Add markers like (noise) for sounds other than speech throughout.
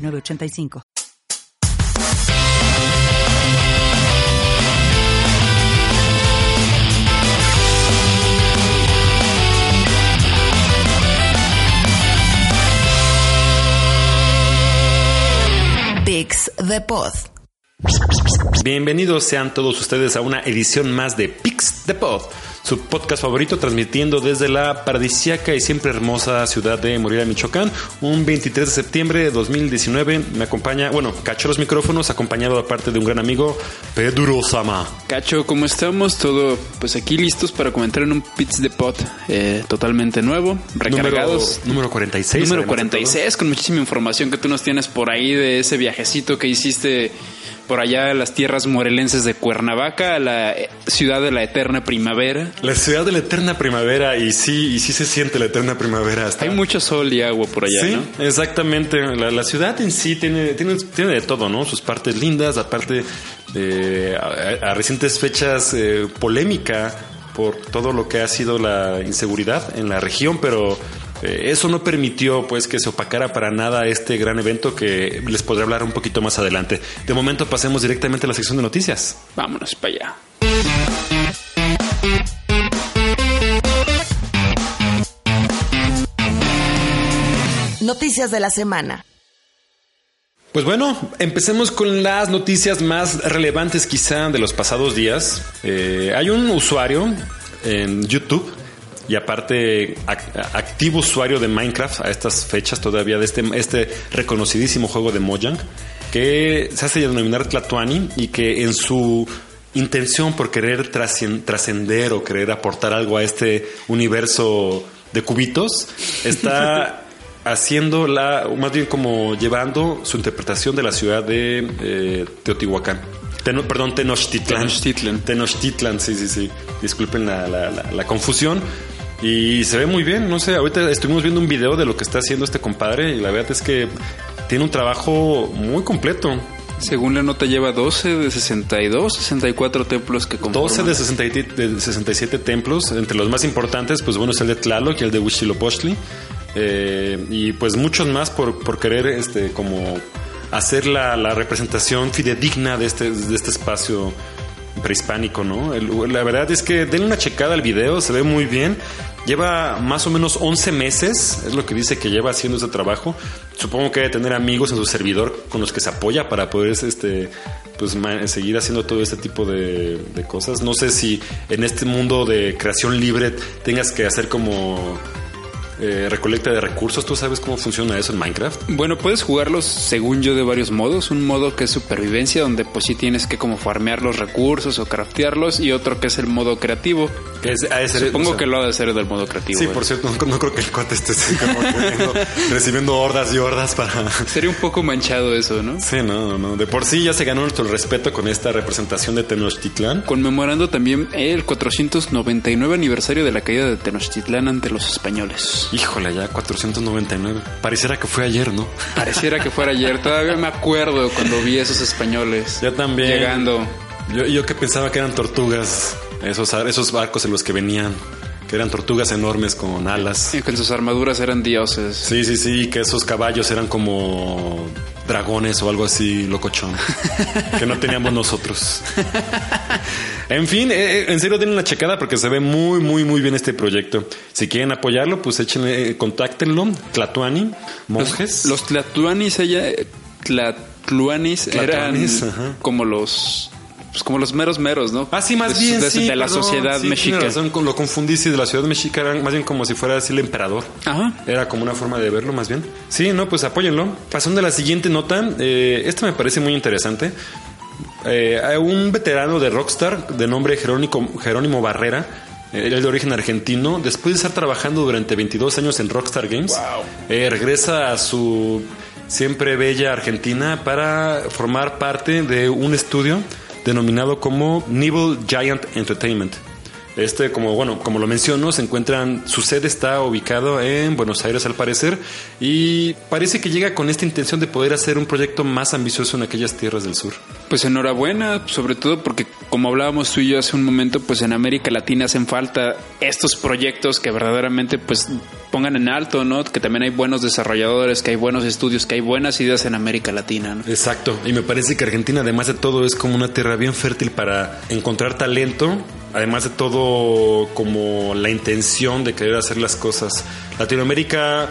906985. Pix the Pod. Bienvenidos sean todos ustedes a una edición más de Pix the Pod, su podcast favorito transmitiendo desde la paradisíaca y siempre hermosa ciudad de Morelia, Michoacán. Un 23 de septiembre de 2019 me acompaña, bueno, Cacho los micrófonos, acompañado aparte de un gran amigo, Pedro Sama. Cacho, ¿cómo estamos? Todo, pues aquí listos para comentar en un Pits de Pot eh, totalmente nuevo, recargados. Número, número 46. Número además de todo. 46, con muchísima información que tú nos tienes por ahí de ese viajecito que hiciste por allá a las tierras morelenses de Cuernavaca, a la eh, ciudad de la eterna primavera. La ciudad de la eterna primavera y sí, y sí se siente la eterna primavera. Está, Hay mucho sol y agua por allá, Sí, ¿no? exactamente. La, la ciudad en sí tiene, tiene, tiene de todo, ¿no? Sus partes lindas, aparte de a, a recientes fechas eh, polémica por todo lo que ha sido la inseguridad en la región, pero eh, eso no permitió pues que se opacara para nada este gran evento que les podré hablar un poquito más adelante. De momento pasemos directamente a la sección de noticias. Vámonos para allá. Noticias de la semana. Pues bueno, empecemos con las noticias más relevantes quizá de los pasados días. Eh, hay un usuario en YouTube y aparte ac- activo usuario de Minecraft a estas fechas todavía de este, este reconocidísimo juego de Mojang que se hace denominar Tlatuani y que en su intención por querer trascender o querer aportar algo a este universo de cubitos está (laughs) haciendo la, más bien como llevando su interpretación de la ciudad de eh, Teotihuacán. Teno- perdón, Tenochtitlan. Tenochtitlan. Tenochtitlan, sí, sí, sí. Disculpen la, la- la- la confusión. Y se ve muy bien, no sé, ahorita estuvimos viendo un video de lo que está haciendo este compadre y la verdad es que tiene un trabajo muy completo. Según la nota lleva 12 de 62, 64 templos que conforman. 12 de 67, de 67 templos, entre los más importantes, pues bueno, es el de Tlaloc y el de Huitzilopochtli. Eh, y pues muchos más por, por querer este como hacer la, la representación fidedigna de este, de este espacio prehispánico, ¿no? El- la verdad es que denle una checada al video, se ve muy bien. Lleva más o menos 11 meses, es lo que dice que lleva haciendo ese trabajo. Supongo que debe tener amigos en su servidor con los que se apoya para poder este, pues, seguir haciendo todo este tipo de, de cosas. No sé si en este mundo de creación libre tengas que hacer como eh, recolecta de recursos. ¿Tú sabes cómo funciona eso en Minecraft? Bueno, puedes jugarlos según yo de varios modos. Un modo que es supervivencia, donde pues sí tienes que como farmear los recursos o craftearlos, y otro que es el modo creativo. Que es- ser- Supongo o sea, que lo ha de ser del modo creativo. Sí, ¿eh? por cierto, no, no creo que el cuate esté teniendo- (laughs) recibiendo hordas y hordas para... Sería un poco manchado eso, ¿no? Sí, no, no. De por sí ya se ganó nuestro respeto con esta representación de Tenochtitlán. Conmemorando también el 499 aniversario de la caída de Tenochtitlán ante los españoles. Híjole, ya 499. Pareciera que fue ayer, ¿no? (laughs) Pareciera que fuera ayer. Todavía me acuerdo cuando vi esos españoles. Yo también. Llegando. Yo, yo que pensaba que eran tortugas, esos, esos barcos en los que venían, que eran tortugas enormes con alas. Y con sus armaduras eran dioses. Sí, sí, sí, que esos caballos eran como dragones o algo así locochón, (laughs) que no teníamos nosotros. (laughs) En fin, eh, eh, en serio denle una checada porque se ve muy, muy, muy bien este proyecto. Si quieren apoyarlo, pues échenle, eh, contáctenlo. Tlatuani, monjes. Los, los tlatuanis ella, tlatluanis eran Tlatuanis, ajá. como los pues como los meros meros, ¿no? Ah, sí, más De- bien, de, sí. de la perdón, sociedad sí, mexica. razón, lo confundí, sí, de la ciudad mexica, era más bien como si fuera así el emperador. Ajá. Era como una forma de verlo, más bien. Sí, no, pues apóyenlo. Pasando a la siguiente nota, eh, esta me parece muy interesante. Eh, un veterano de Rockstar de nombre Jerónimo, Jerónimo Barrera, eh, él es de origen argentino, después de estar trabajando durante 22 años en Rockstar Games, eh, regresa a su siempre bella Argentina, para formar parte de un estudio denominado como Nibble Giant Entertainment. Este, como bueno, como lo menciono, se encuentran, su sede está ubicado en Buenos Aires al parecer y parece que llega con esta intención de poder hacer un proyecto más ambicioso en aquellas tierras del sur. Pues enhorabuena, sobre todo porque como hablábamos tú y yo hace un momento, pues en América Latina hacen falta estos proyectos que verdaderamente pues pongan en alto, ¿no? Que también hay buenos desarrolladores, que hay buenos estudios, que hay buenas ideas en América Latina, ¿no? Exacto, y me parece que Argentina además de todo es como una tierra bien fértil para encontrar talento, además de todo como la intención de querer hacer las cosas. Latinoamérica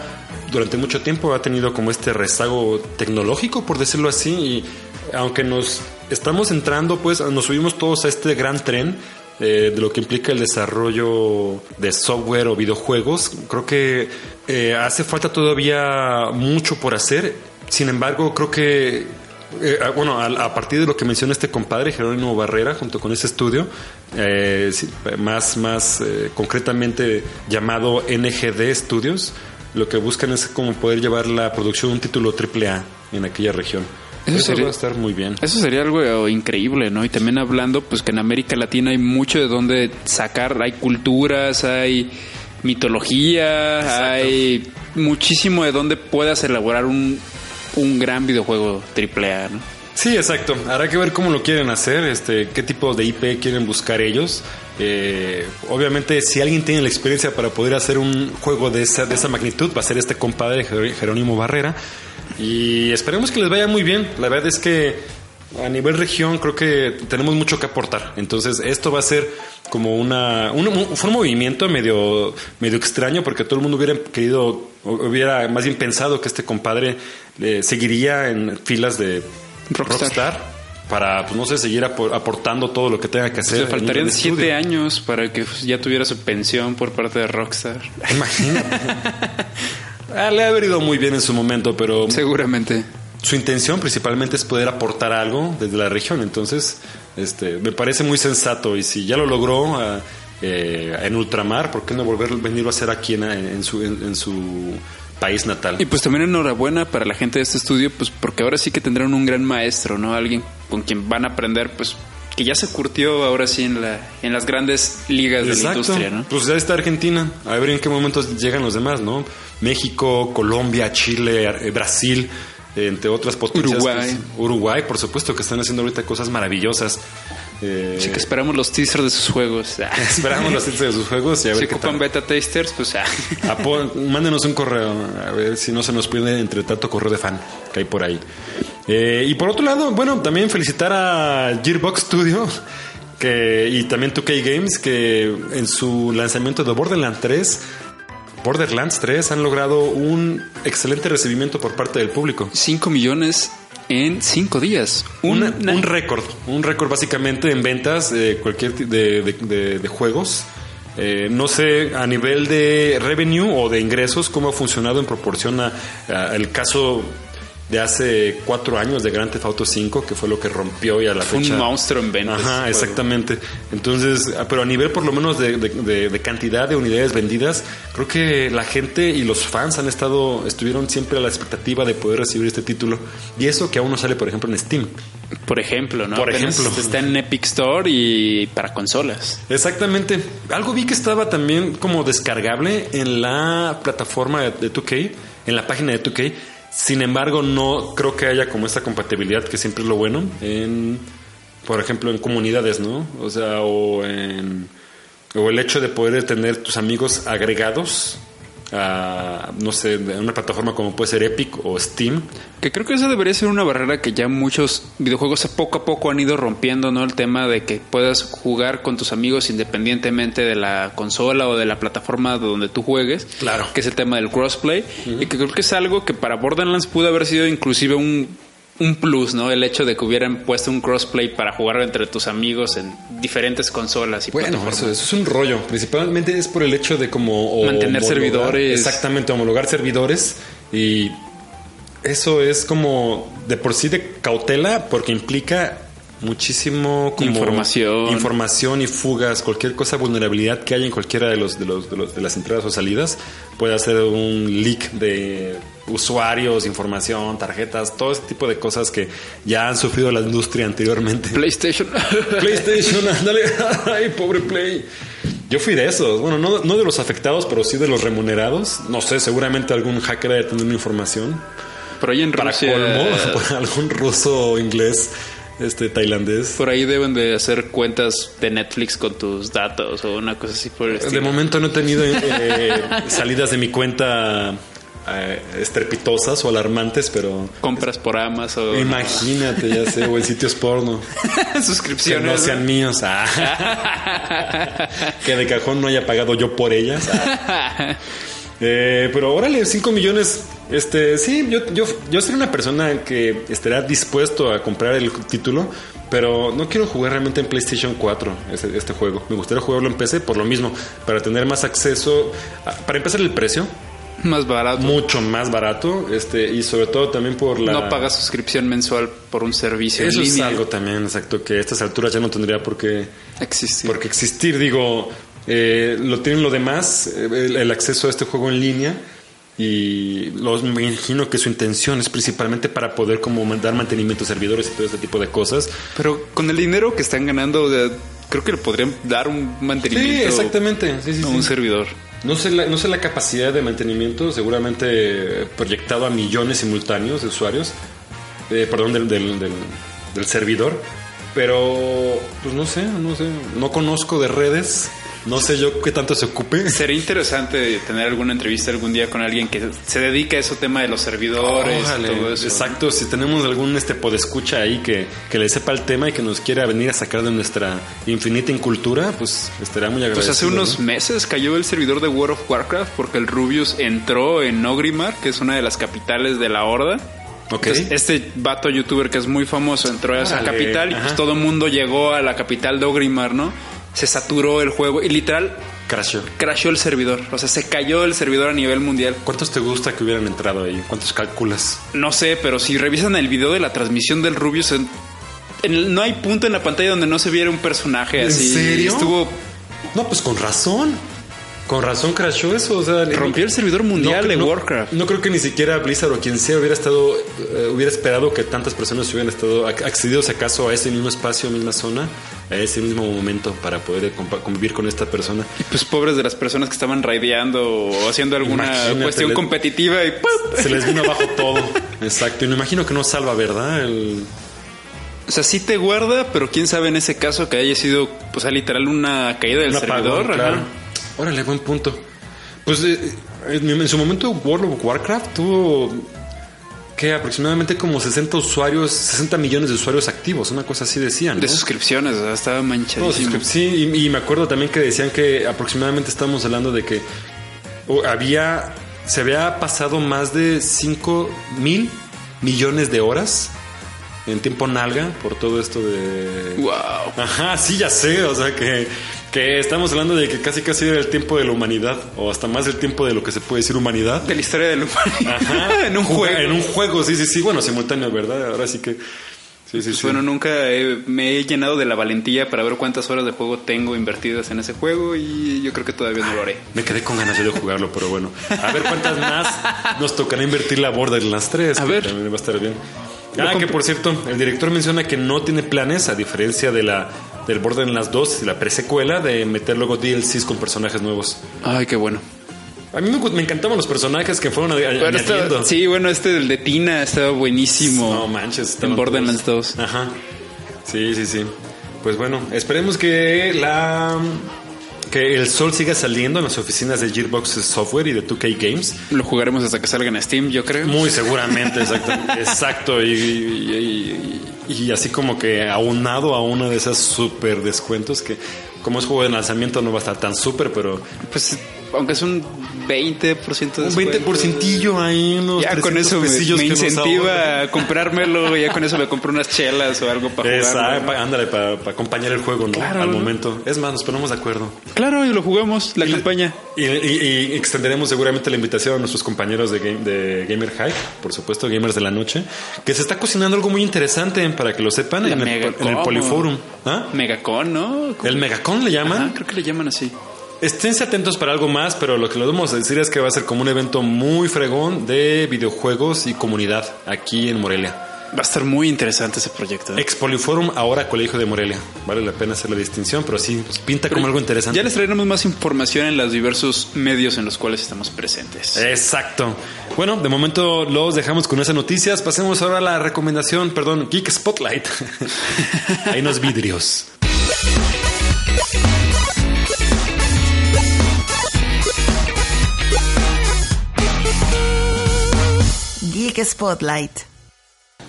durante mucho tiempo ha tenido como este rezago tecnológico, por decirlo así, y aunque nos estamos entrando, pues nos subimos todos a este gran tren eh, de lo que implica el desarrollo de software o videojuegos. Creo que eh, hace falta todavía mucho por hacer. Sin embargo, creo que eh, ah, bueno, a, partir de lo que menciona este compadre, Jerónimo Barrera, junto con ese estudio, más, más concretamente llamado NGD Studios, lo que buscan es como poder llevar la producción de un título AAA en aquella región. Eso, sería, va a estar muy bien. Eso sería algo increíble, ¿no? Y también hablando, pues que en América Latina hay mucho de donde sacar, hay culturas, hay mitología, hay muchísimo de donde puedas elaborar un, un gran videojuego AAA, ¿no? Sí, exacto. Habrá que ver cómo lo quieren hacer, este, qué tipo de IP quieren buscar ellos. Eh, obviamente, si alguien tiene la experiencia para poder hacer un juego de esa, de esa magnitud, va a ser este compadre Jerónimo Barrera. Y esperemos que les vaya muy bien. La verdad es que a nivel región creo que tenemos mucho que aportar. Entonces esto va a ser como una un, fue un movimiento medio medio extraño porque todo el mundo hubiera querido hubiera más bien pensado que este compadre eh, seguiría en filas de Rockstar, para, pues no sé, seguir aportando todo lo que tenga que hacer. le faltarían siete años para que ya tuviera su pensión por parte de Rockstar. Imagínate. (laughs) Ah, le ha venido muy bien en su momento, pero... Seguramente. Su intención principalmente es poder aportar algo desde la región, entonces este, me parece muy sensato y si ya lo logró ah, eh, en ultramar, ¿por qué no volver a venirlo a hacer aquí en, su, en, su país natal? Y pues también enhorabuena para la gente de este estudio, pues porque ahora sí que tendrán un gran maestro, ¿no? Alguien con quien van a aprender pues que ya se curtió ahora sí en, la, en las grandes ligas de la industria, ¿no? Pues ya está Argentina, a ver en qué momentos llegan los demás, ¿no? México, Colombia, Chile, eh, Brasil, entre otras potencias. Uruguay. Pues, Uruguay, por supuesto, que están haciendo ahorita cosas maravillosas. Eh, sí, que esperamos los teasers de sus juegos. (laughs) esperamos los teasers de sus juegos y a ver si ocupan beta testers, pues ah. Mándenos un correo, a ver si no se nos puede entre tanto correo de fan que hay por ahí. Eh, y por otro lado, bueno, también felicitar a Gearbox Studio que, y también 2K Games que en su lanzamiento de Borderlands 3 Borderlands 3 han logrado un excelente recibimiento por parte del público. 5 millones en 5 días. Un, un récord. Un récord básicamente en ventas de cualquier de, de, juegos. Eh, no sé a nivel de revenue o de ingresos cómo ha funcionado en proporción al caso de hace cuatro años de Grand Theft Auto 5, que fue lo que rompió y a la fue fecha. un monstruo en ventas. Ajá, exactamente. Entonces, ah, pero a nivel por lo menos de, cantidad de unidades vendidas, creo que la gente y los fans han estado, estuvieron siempre a la expectativa de poder recibir este título. Y eso que aún no sale, por ejemplo, en Steam. Por ejemplo, ¿no? Por ejemplo. Está en Epic Store y para consolas. Exactamente. Algo vi que estaba también como descargable en la plataforma de 2K, en la página de 2K sin embargo, no creo que haya como esta compatibilidad que siempre es lo bueno en, por ejemplo, en comunidades, ¿no? O sea, o en o el hecho de poder tener tus amigos agregados a, no sé, una plataforma como puede ser Epic o Steam. Que creo que esa debería ser una barrera que ya muchos videojuegos poco a poco han ido rompiendo, ¿no? El tema de que puedas jugar con tus amigos independientemente de la consola o de la plataforma donde tú juegues. Claro. Que es el tema del crossplay. Y que creo que es algo que para Borderlands pudo haber sido inclusive un un plus, ¿no? El hecho de que hubieran puesto un crossplay para jugar entre tus amigos en diferentes consolas y Bueno, eso, es un rollo. Principalmente es por el hecho de como... Mantener servidores. Exactamente, homologar servidores. Y eso es como de por sí de cautela porque implica muchísimo información información y fugas cualquier cosa vulnerabilidad que haya en cualquiera de los de los de, los, de las entradas o salidas puede hacer un leak de usuarios, información, tarjetas, todo ese tipo de cosas que ya han sufrido la industria anteriormente. PlayStation. (laughs) PlayStation, ándale. (laughs) Ay, pobre Play. Yo fui de esos. Bueno, no, no de los afectados, pero sí de los remunerados. No sé, seguramente algún hacker debe tener una información. Por ahí en Para Rusia. colmo, (laughs) por algún ruso o inglés, este tailandés. Por ahí deben de hacer cuentas de Netflix con tus datos o una cosa así por el De estilo. momento no he tenido eh, salidas de mi cuenta eh, estrepitosas o alarmantes, pero Compras por Amazon. imagínate, ya sé, o en sitios porno (laughs) que suscripciones. no ¿no? sean míos. ah. (laughs) que de cajón no haya pagado yo por ellas. ah. Eh, pero órale, 5 millones. Este, sí, yo, yo, yo seré una persona que estará dispuesto a comprar el título, pero no quiero jugar realmente en PlayStation 4 este, este juego. Me gustaría jugarlo en PC por lo mismo, para tener más acceso. a- para empezar, el precio, (laughs) Más barato. mucho más barato, este, y sobre todo también por la. No pagas suscripción mensual por un servicio Eso en es línea. algo también, exacto, que a estas alturas ya no tendría por qué. Existe. Porque existir, digo, eh, lo tienen lo demás, eh, el, el acceso a este juego en línea. Y los, me imagino que su intención es principalmente para poder como dar mantenimiento a servidores y todo ese tipo de cosas. Pero con el dinero que están ganando, o sea, creo que le podrían dar un Sí, mantenimiento exactamente. Sí, sí, a sí. un servidor. No sé, la, no sé la capacidad de mantenimiento, seguramente proyectado a millones simultáneos de usuarios, eh, perdón, del, del, del- del servidor, pero pues no sé, no sé, no conozco de redes, no sé yo qué tanto se ocupe. Sería interesante tener alguna entrevista algún día con alguien que se dedique a ese tema de los servidores Órale, y todo eso. Exacto, si tenemos algún este podescucha ahí que, que le sepa el tema y que nos quiera venir a sacar de nuestra infinita incultura, pues estaría muy Pues agradecido. hace unos ¿no? meses cayó el servidor de World of Warcraft porque el Rubius entró en Ogrimmar, que es una de las capitales de la Horda. Entonces, este vato youtuber que es muy famoso entró a esa capital y ajá. pues todo el mundo llegó a la capital de Ogrimmar, ¿no? Se saturó el juego y literal Crashó. crashó el servidor. O sea, se cayó el servidor a nivel mundial. ¿Cuántos te gusta que hubieran entrado ahí? ¿Cuántos calculas? No sé, pero si revisan el video de la transmisión del Rubius, en- no hay punto en la pantalla donde no se viera un personaje ¿En así. serio? Estuvo No, pues con razón. Con razón crashó eso. O sea, rompió el servidor mundial no, de no- Warcraft. No creo que ni siquiera Blizzard o quien sea hubiera estado, eh, hubiera esperado que tantas personas hubieran estado ac- accedido si acaso a ese mismo espacio, misma zona, a ese mismo momento para poder convivir con esta persona. Pues pobres de las personas que estaban raideando o haciendo alguna Imagínate, cuestión competitiva y ¡pum! Se les vino abajo todo. Exacto. Y me imagino que no salva, ¿verdad? El- O sea, sí te guarda, pero quién sabe en ese caso que haya sido, pues, literal una caída del servidor. apagón, claro. Órale, buen punto. Pues eh, en, en su momento World of Warcraft tuvo que aproximadamente como 60 usuarios, 60 millones de usuarios activos, una cosa así decían. ¿no? De suscripciones, o sea, estaba manchadísimo. sí, y, y me acuerdo también que decían que aproximadamente estamos hablando de que había, se había pasado más de 5 mil millones de horas en tiempo nalga por todo esto de... Wow. Ajá, sí, ya sé, o sea que, que estamos hablando de que casi casi era el tiempo de la humanidad, o hasta más del tiempo de lo que se puede decir humanidad. De la historia del humanidad. Ajá, (laughs) en un Juga- juego. En un juego, sí, sí, sí, bueno, simultáneo, ¿verdad? Ahora sí que... Sí, sí, Pues sí. bueno, nunca he- me he llenado de la valentía para ver cuántas horas de juego tengo invertidas en ese juego y yo creo que todavía no lo haré. Me quedé con ganas de jugarlo, pero bueno. A ver cuántas más nos tocará invertir la Borderlands 3. A que ver. También va a estar bien. Ah, que por cierto, el director menciona que no tiene planes, a diferencia de la del Borderlands 2 y la presecuela, de meter luego DLCs con personajes nuevos. Ay, qué bueno. A mí me, encantaban los personajes que fueron Bueno, añadiendo. sí, bueno, este del de Tina estaba buenísimo. No manches. En Borderlands todos. 2. Ajá. Sí, sí, sí. Pues bueno, esperemos que la que el sol siga saliendo en las oficinas de Gearbox Software y de 2K Games. Lo jugaremos hasta que salga en Steam, yo creo. Muy seguramente, exacto. (laughs) exacto. Y, y- y- y así como que aunado a una de esas super descuentos que como es juego de lanzamiento no va a estar tan súper, pero Pues, aunque es un 20% de un 20% ahí, unos Ya con 300 eso me, me incentiva a comprármelo. Ya con eso me compro unas chelas o algo para jugar. pa- ándale, para acompañar el juego, ¿no? Claro, Al ¿no? momento. Es más, nos ponemos de acuerdo. Claro, y lo jugamos, la Y- campaña. Y, y- y extenderemos seguramente la invitación a nuestros compañeros de, Game- de Gamer Hype, por supuesto, Gamers de la Noche, que se está cocinando algo muy interesante para que lo sepan en el, en el Poliforum. ¿Ah? Megacon, ¿no? ¿El Megacon le llaman? Ajá, creo que le llaman así. Esténse atentos para algo más, pero lo que les vamos a decir es que va a ser como un evento muy fregón de videojuegos y comunidad aquí en Morelia. Va a estar muy interesante ese proyecto. ¿eh? Expoliforum, ahora Colegio de Morelia. Vale la pena hacer la distinción, pero sí, pues, pinta como algo interesante. Ya les traeremos más información en los diversos medios en los cuales estamos presentes. Exacto. Bueno, de momento los dejamos con esas noticias. Pasemos ahora a la recomendación, perdón, Geek Spotlight. (laughs) Hay unos vidrios. Geek Spotlight.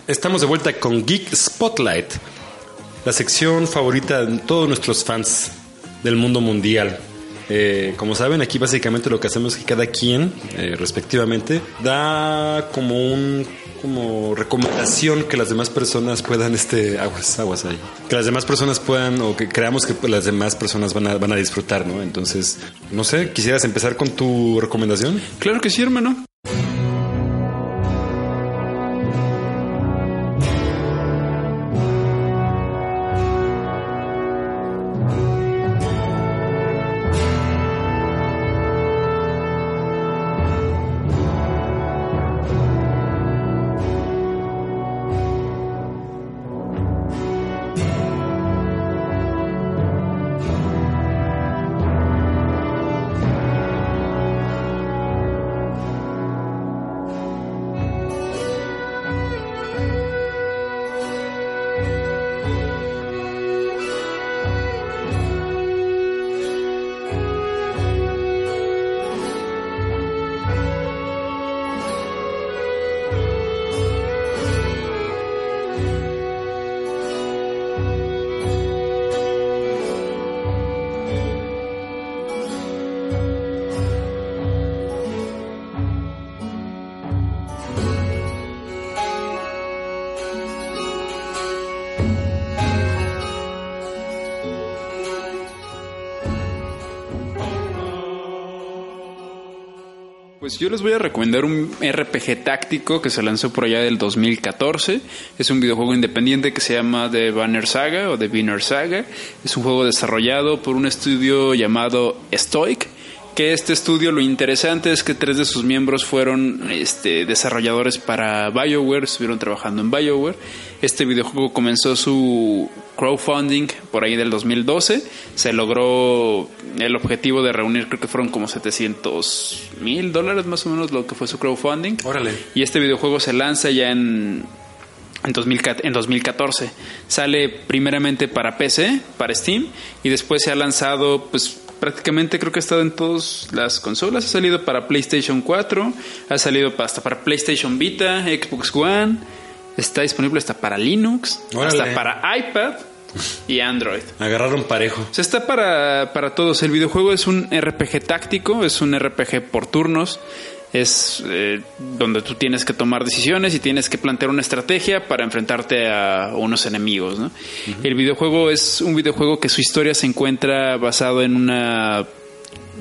Estamos de vuelta con Geek Spotlight, la sección favorita de todos nuestros fans del mundo mundial. Eh, como saben, aquí básicamente lo que hacemos es que cada quien, eh, respectivamente, da como un como recomendación que las demás personas puedan este aguas aguas ahí que las demás personas puedan o que creamos que las demás personas van a, van a disfrutar no entonces no sé quisieras empezar con tu recomendación Claro que sí, hermano. Pues yo les voy a recomendar un RPG táctico que se lanzó por allá del 2014. Es un videojuego independiente que se llama The Banner Saga o The Banner Saga. Es un juego desarrollado por un estudio llamado Stoic. Que este estudio lo interesante es que tres de sus miembros fueron este, desarrolladores para BioWare, estuvieron trabajando en BioWare. Este videojuego comenzó su crowdfunding por ahí del 2012. Se logró el objetivo de reunir, creo que fueron como 700 mil dólares más o menos lo que fue su crowdfunding. órale Y este videojuego se lanza ya en, en, 2014, en 2014. Sale primeramente para PC, para Steam, y después se ha lanzado, pues prácticamente creo que ha estado en todas las consolas. Ha salido para PlayStation 4, ha salido hasta para PlayStation Vita, Xbox One, está disponible hasta para Linux, Órale. hasta para iPad y Android. agarraron parejo O sea, está para, para todos. El videojuego es un RPG táctico, es un RPG por turnos. Es eh, donde tú tienes que tomar decisiones y tienes que plantear una estrategia para enfrentarte a unos enemigos. ¿no? El videojuego es un videojuego que su historia se encuentra basado en una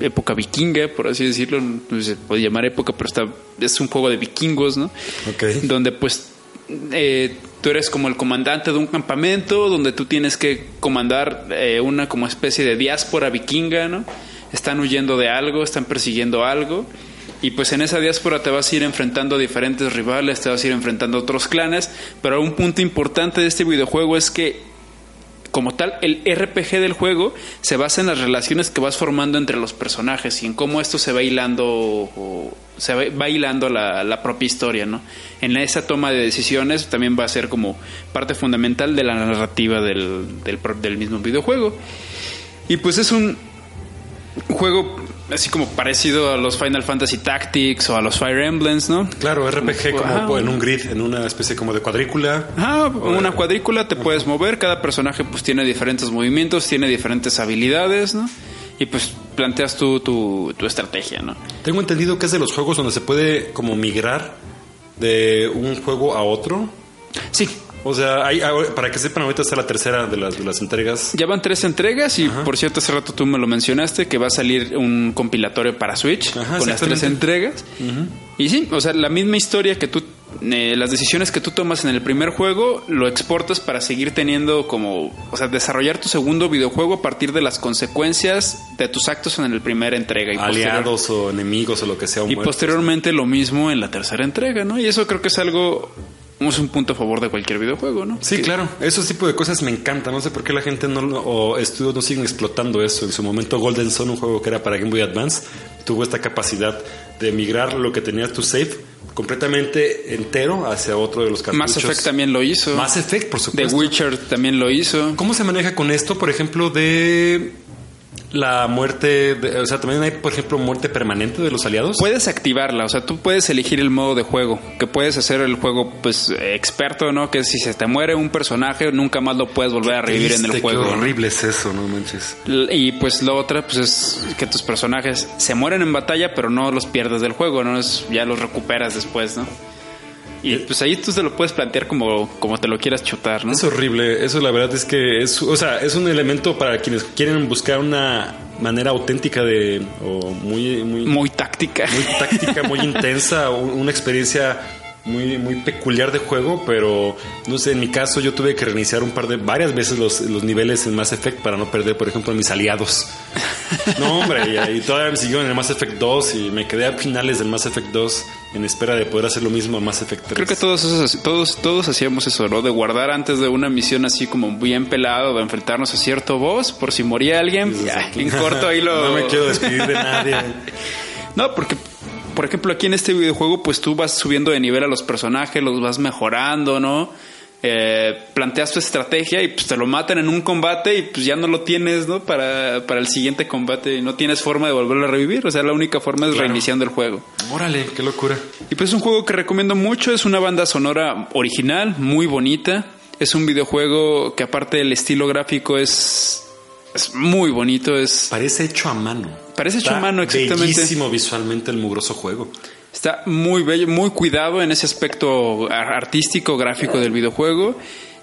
época vikinga, por así decirlo. No se puede llamar época, pero está, es un juego de vikingos, ¿no? Ok. donde pues eh, tú eres como el comandante de un campamento donde tú tienes que comandar eh, una como especie de diáspora vikinga, ¿no? Están huyendo de algo, están persiguiendo algo y pues en esa diáspora te vas a ir enfrentando a diferentes rivales, te vas a ir enfrentando a otros clanes, pero un punto importante de este videojuego es que como tal, el RPG del juego se basa en las relaciones que vas formando entre los personajes y en cómo esto se va hilando se va, hilando la, la propia historia, ¿no? En esa toma de decisiones también va a ser como parte fundamental de la narrativa del, del, del mismo videojuego. Y pues es un juego así como parecido a los Final Fantasy Tactics o a los Fire Emblems, ¿no? Claro, RPG como Ajá. en un grid, en una especie como de cuadrícula. Ajá, una cuadrícula te puedes mover, cada personaje pues tiene diferentes movimientos, tiene diferentes habilidades, ¿no? Y pues planteas tu, tu, tu estrategia, ¿no? Tengo entendido que es de los juegos donde se puede como migrar de un juego a otro. Sí, O sea, hay, ahora- para que sepan, ahorita está la tercera de las, de las entregas. ya van tres entregas y por cierto hace rato tú me lo mencionaste que va a salir un compilatorio para Switch Ajá, con las tres entregas. Y sí, o sea, la misma historia que tú eh, las decisiones que tú tomas en el primer juego lo exportas para seguir teniendo como, o sea, desarrollar tu segundo videojuego a partir de las consecuencias de tus actos en el primer entrega. Y Aliados o enemigos o lo que sea. Y posteriormente lo mismo en la tercera entrega, ¿no? Y eso creo que es algo es un punto a favor de cualquier videojuego, ¿no? Sí, claro. Esos tipo de cosas me encantan. No sé por qué la gente no o estudios no siguen explotando eso. En su momento Golden Sun, un juego que era para Game Boy Advance, tuvo esta capacidad de migrar lo que tenía tu save completamente entero hacia otro de los cartuchos. Mass Effect también lo hizo. Mass Effect, por supuesto. The Witcher también lo hizo. ¿Cómo se maneja con esto, por ejemplo, de la muerte, o sea, también hay, por ejemplo, muerte permanente de los aliados. Puedes activarla, o sea, tú puedes elegir el modo de juego, que puedes hacer el juego, pues, experto, ¿no? Que si se te muere un personaje, nunca más lo puedes volver a revivir en el juego. Qué horrible es eso, no manches. Y pues lo otra, pues, es que tus personajes se mueren en batalla, pero no los pierdes del juego, ¿no? Es, ya los recuperas después, ¿no? Y pues ahí tú se lo puedes plantear como, como te lo quieras chutar, ¿no? Es horrible. Eso la verdad es que es, o sea, es un elemento para quienes quieren buscar una manera auténtica de, o muy, muy, muy táctica. Muy táctica, muy (laughs) intensa, una experiencia muy, muy peculiar de juego, pero no sé, en mi caso yo tuve que reiniciar un par de, varias veces los, los niveles en Mass Effect para no perder, por ejemplo, a mis aliados. (laughs) No, hombre, y, todavía me siguieron en el Mass Effect 2 y me quedé a finales del Mass Effect 2 en espera de poder hacer lo mismo a Mass Effect 3. Creo que todos, esos, todos, todos hacíamos eso, ¿no? De guardar antes de una misión así como bien pelado, de enfrentarnos a cierto boss, por si moría alguien, ya, en corto ahí lo... (laughs) No me quiero despedir de nadie. (laughs) no, porque por ejemplo, aquí en este videojuego, pues tú vas subiendo de nivel a los personajes, los vas mejorando, ¿no? Eh, planteas tu estrategia y pues te lo matan en un combate y pues ya no lo tienes, ¿no? Para, para el siguiente combate. No tienes forma de volverlo a revivir. O sea, la única forma es reiniciando el juego. Órale, qué locura. Y pues es un juego que recomiendo mucho. Es una banda sonora original, muy bonita. Es un videojuego que aparte del estilo gráfico es, es muy bonito. Es... Parece hecho a mano. Parece hecho a mano, exactamente. Bellísimo visualmente el mugroso juego. Está muy bello, muy cuidado en ese aspecto artístico, gráfico del videojuego.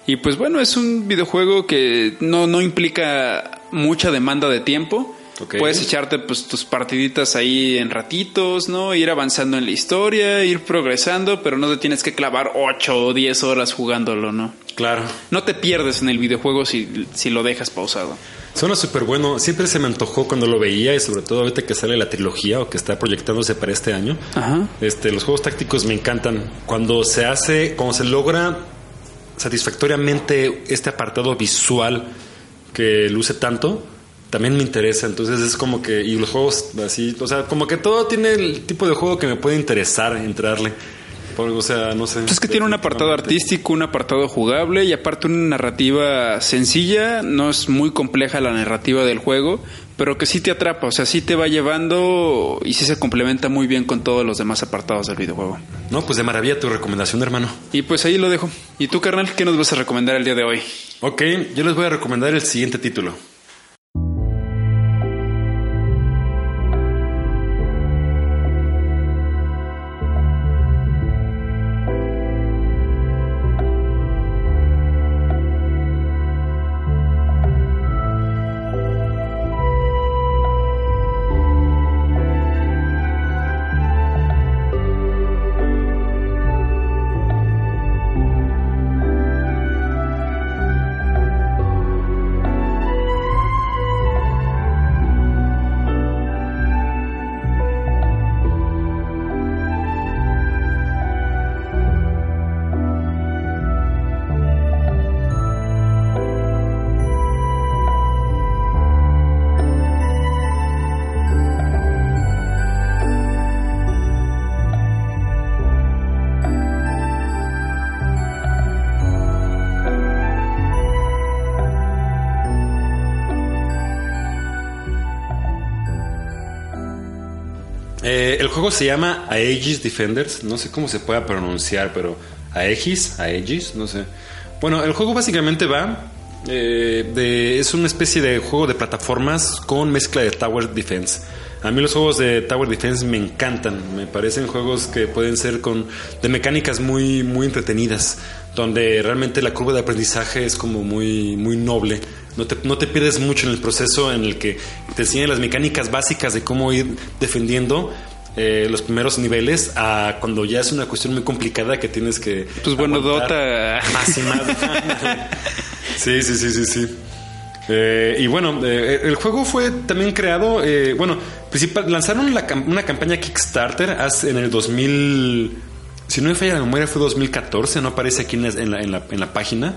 Y pues bueno, es un videojuego que no, no implica mucha demanda de tiempo. Puedes echarte pues tus partiditas ahí en ratitos, ¿no? Ir avanzando en la historia, ir progresando, pero no te tienes que clavar 8 o 10 horas jugándolo, ¿no? Claro. No te pierdes en el videojuego si, si lo dejas pausado. Suena súper bueno. Siempre se me antojó cuando lo veía y sobre todo ahorita que sale la trilogía o que está proyectándose para este año. Este, los juegos tácticos me encantan. Cuando se hace, cuando se logra satisfactoriamente este apartado visual que luce tanto, también me interesa. Entonces es como que, y los juegos así, o sea, como que todo tiene el tipo de juego que me puede interesar entrarle. O sea, no sé. Es que tiene un apartado artístico, un apartado jugable y aparte una narrativa sencilla. No es muy compleja la narrativa del juego, pero que sí te atrapa. O sea, sí te va llevando y sí se complementa muy bien con todos los demás apartados del videojuego. No, pues de maravilla tu recomendación, hermano. Y pues ahí lo dejo. ¿Y tú, carnal, qué nos vas a recomendar el día de hoy? Ok, yo les voy a recomendar el siguiente título. Se llama Aegis Defenders. No sé cómo se pueda pronunciar, pero Aegis, Aegis, no sé. Bueno, el juego básicamente va eh, de, es una especie de juego de plataformas con mezcla de Tower Defense. A mí los juegos de Tower Defense me encantan, me parecen juegos que pueden ser con de mecánicas muy muy entretenidas, donde realmente la curva de aprendizaje es como muy muy noble. No te, no te pierdes mucho en el proceso en el que te enseñan las mecánicas básicas de cómo ir defendiendo eh, los primeros niveles a cuando ya es una cuestión muy complicada que tienes que. Pues bueno, Dota. Más y más. (laughs) sí, sí, sí, sí, sí. Eh, y bueno, eh, el juego fue también creado, eh, bueno, principal, lanzaron la una campaña Kickstarter en el 2000, si no me falla la memoria fue 2014, no aparece aquí en la, en la, en la- en la página,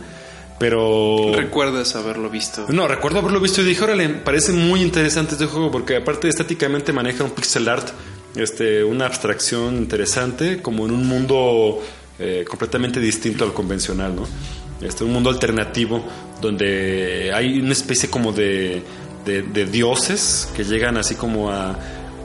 pero... ¿Recuerdas haberlo visto? No, recuerdo haberlo visto y dije, órale, parece muy interesante este juego porque aparte estáticamente maneja un pixel art, este, una abstracción interesante, como en un mundo eh, completamente distinto al convencional, ¿no? Este, un mundo alternativo donde hay una especie como de, de, de dioses que llegan así como a,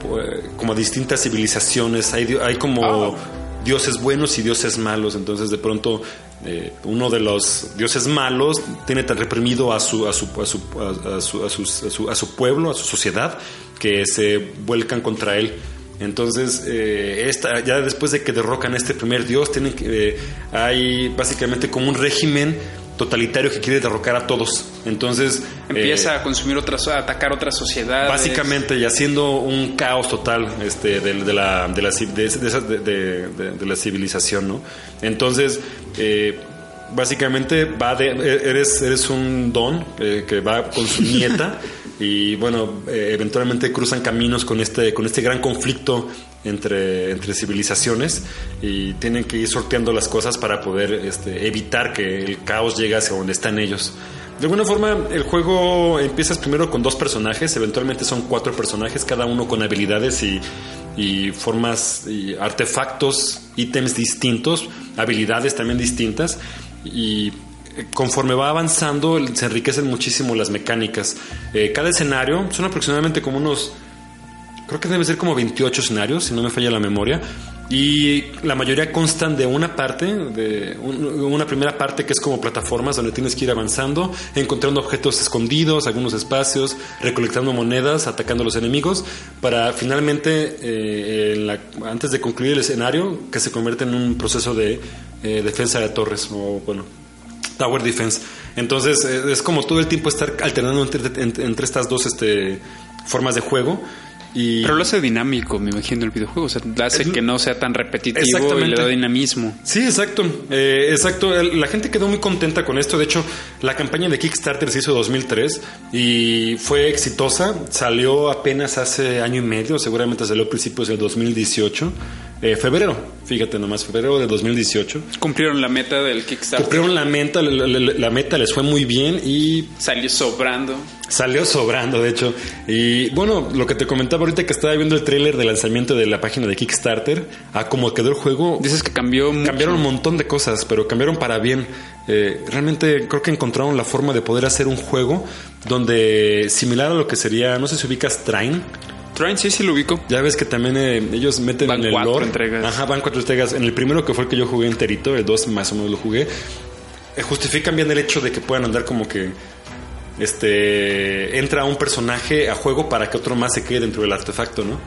eh, como a distintas civilizaciones, hay, hay como Oh. dioses buenos y dioses malos. Entonces, de pronto, eh, uno de los dioses malos tiene tan reprimido a su, a su, a su, a, su, a sus- a su- a su pueblo, a su sociedad, que se vuelcan contra él. Entonces, eh, esta, ya después de que derrocan a este primer dios, tienen que, eh, hay básicamente como un régimen totalitario que quiere derrocar a todos. Entonces, Empieza eh, a consumir otras, a atacar otras sociedades. Básicamente, y haciendo un caos total este, de, de la, de, la, de, de esa- de- de- de- de la civilización, ¿no? Entonces, eh, básicamente va de, eres, eres un don eh, que va con su (laughs) nieta y bueno, eh, eventualmente cruzan caminos con este, con este gran conflicto entre, entre civilizaciones y tienen que ir sorteando las cosas para poder este, evitar que el caos llegue hacia donde están ellos. De alguna forma, el juego empiezas primero con dos personajes, eventualmente son cuatro personajes, cada uno con habilidades y, y formas y artefactos, ítems distintos, habilidades también distintas. Y conforme va avanzando, se enriquecen muchísimo las mecánicas. Eh, cada escenario son aproximadamente como unos creo que debe ser como 28 escenarios, si no me falla la memoria. Y la mayoría constan de una parte, de un- una primera parte que es como plataformas donde tienes que ir avanzando, encontrando objetos escondidos, algunos espacios, recolectando monedas, atacando a los enemigos, para finalmente, eh, antes de concluir el escenario, que se convierte en un proceso de eh, defensa de torres, o bueno, Tower Defense. Entonces eh, es como todo el tiempo estar alternando entre, entre- entre estas dos este, formas de juego. Y Pero lo hace dinámico, me imagino, el videojuego. O sea, hace que no sea tan repetitivo y Exactamente. le da dinamismo. Sí, exacto. Eh, exacto. La gente quedó muy contenta con esto. De hecho, la campaña de Kickstarter se hizo en 2003 y fue exitosa. Salió apenas hace año y medio, seguramente salió a principios del 2018. Eh, febrero, fíjate nomás, febrero de 2018. Cumplieron la meta del Kickstarter. Cumplieron la meta, la, la- la meta les fue muy bien y Salió sobrando. Salió sobrando, de hecho. Y bueno, lo que te comentaba ahorita que estaba viendo el tráiler de lanzamiento de la página de Kickstarter, a cómo quedó el juego, Dices que cambió mucho. cambiaron un montón de cosas, pero cambiaron para bien. Eh, realmente creo que encontraron la forma de poder hacer un juego donde similar a lo que sería, no sé si ubicas Train. Train sí, sí lo ubico. Ya ves que también eh, ellos meten Van en el cuatro lore. entregas. Ajá, van cuatro entregas. En el primero que fue el que yo jugué enterito, el 2 más o menos lo jugué, eh, justifican bien el hecho de que puedan andar como que este entra un personaje a juego para que otro más se quede dentro del artefacto, ¿no?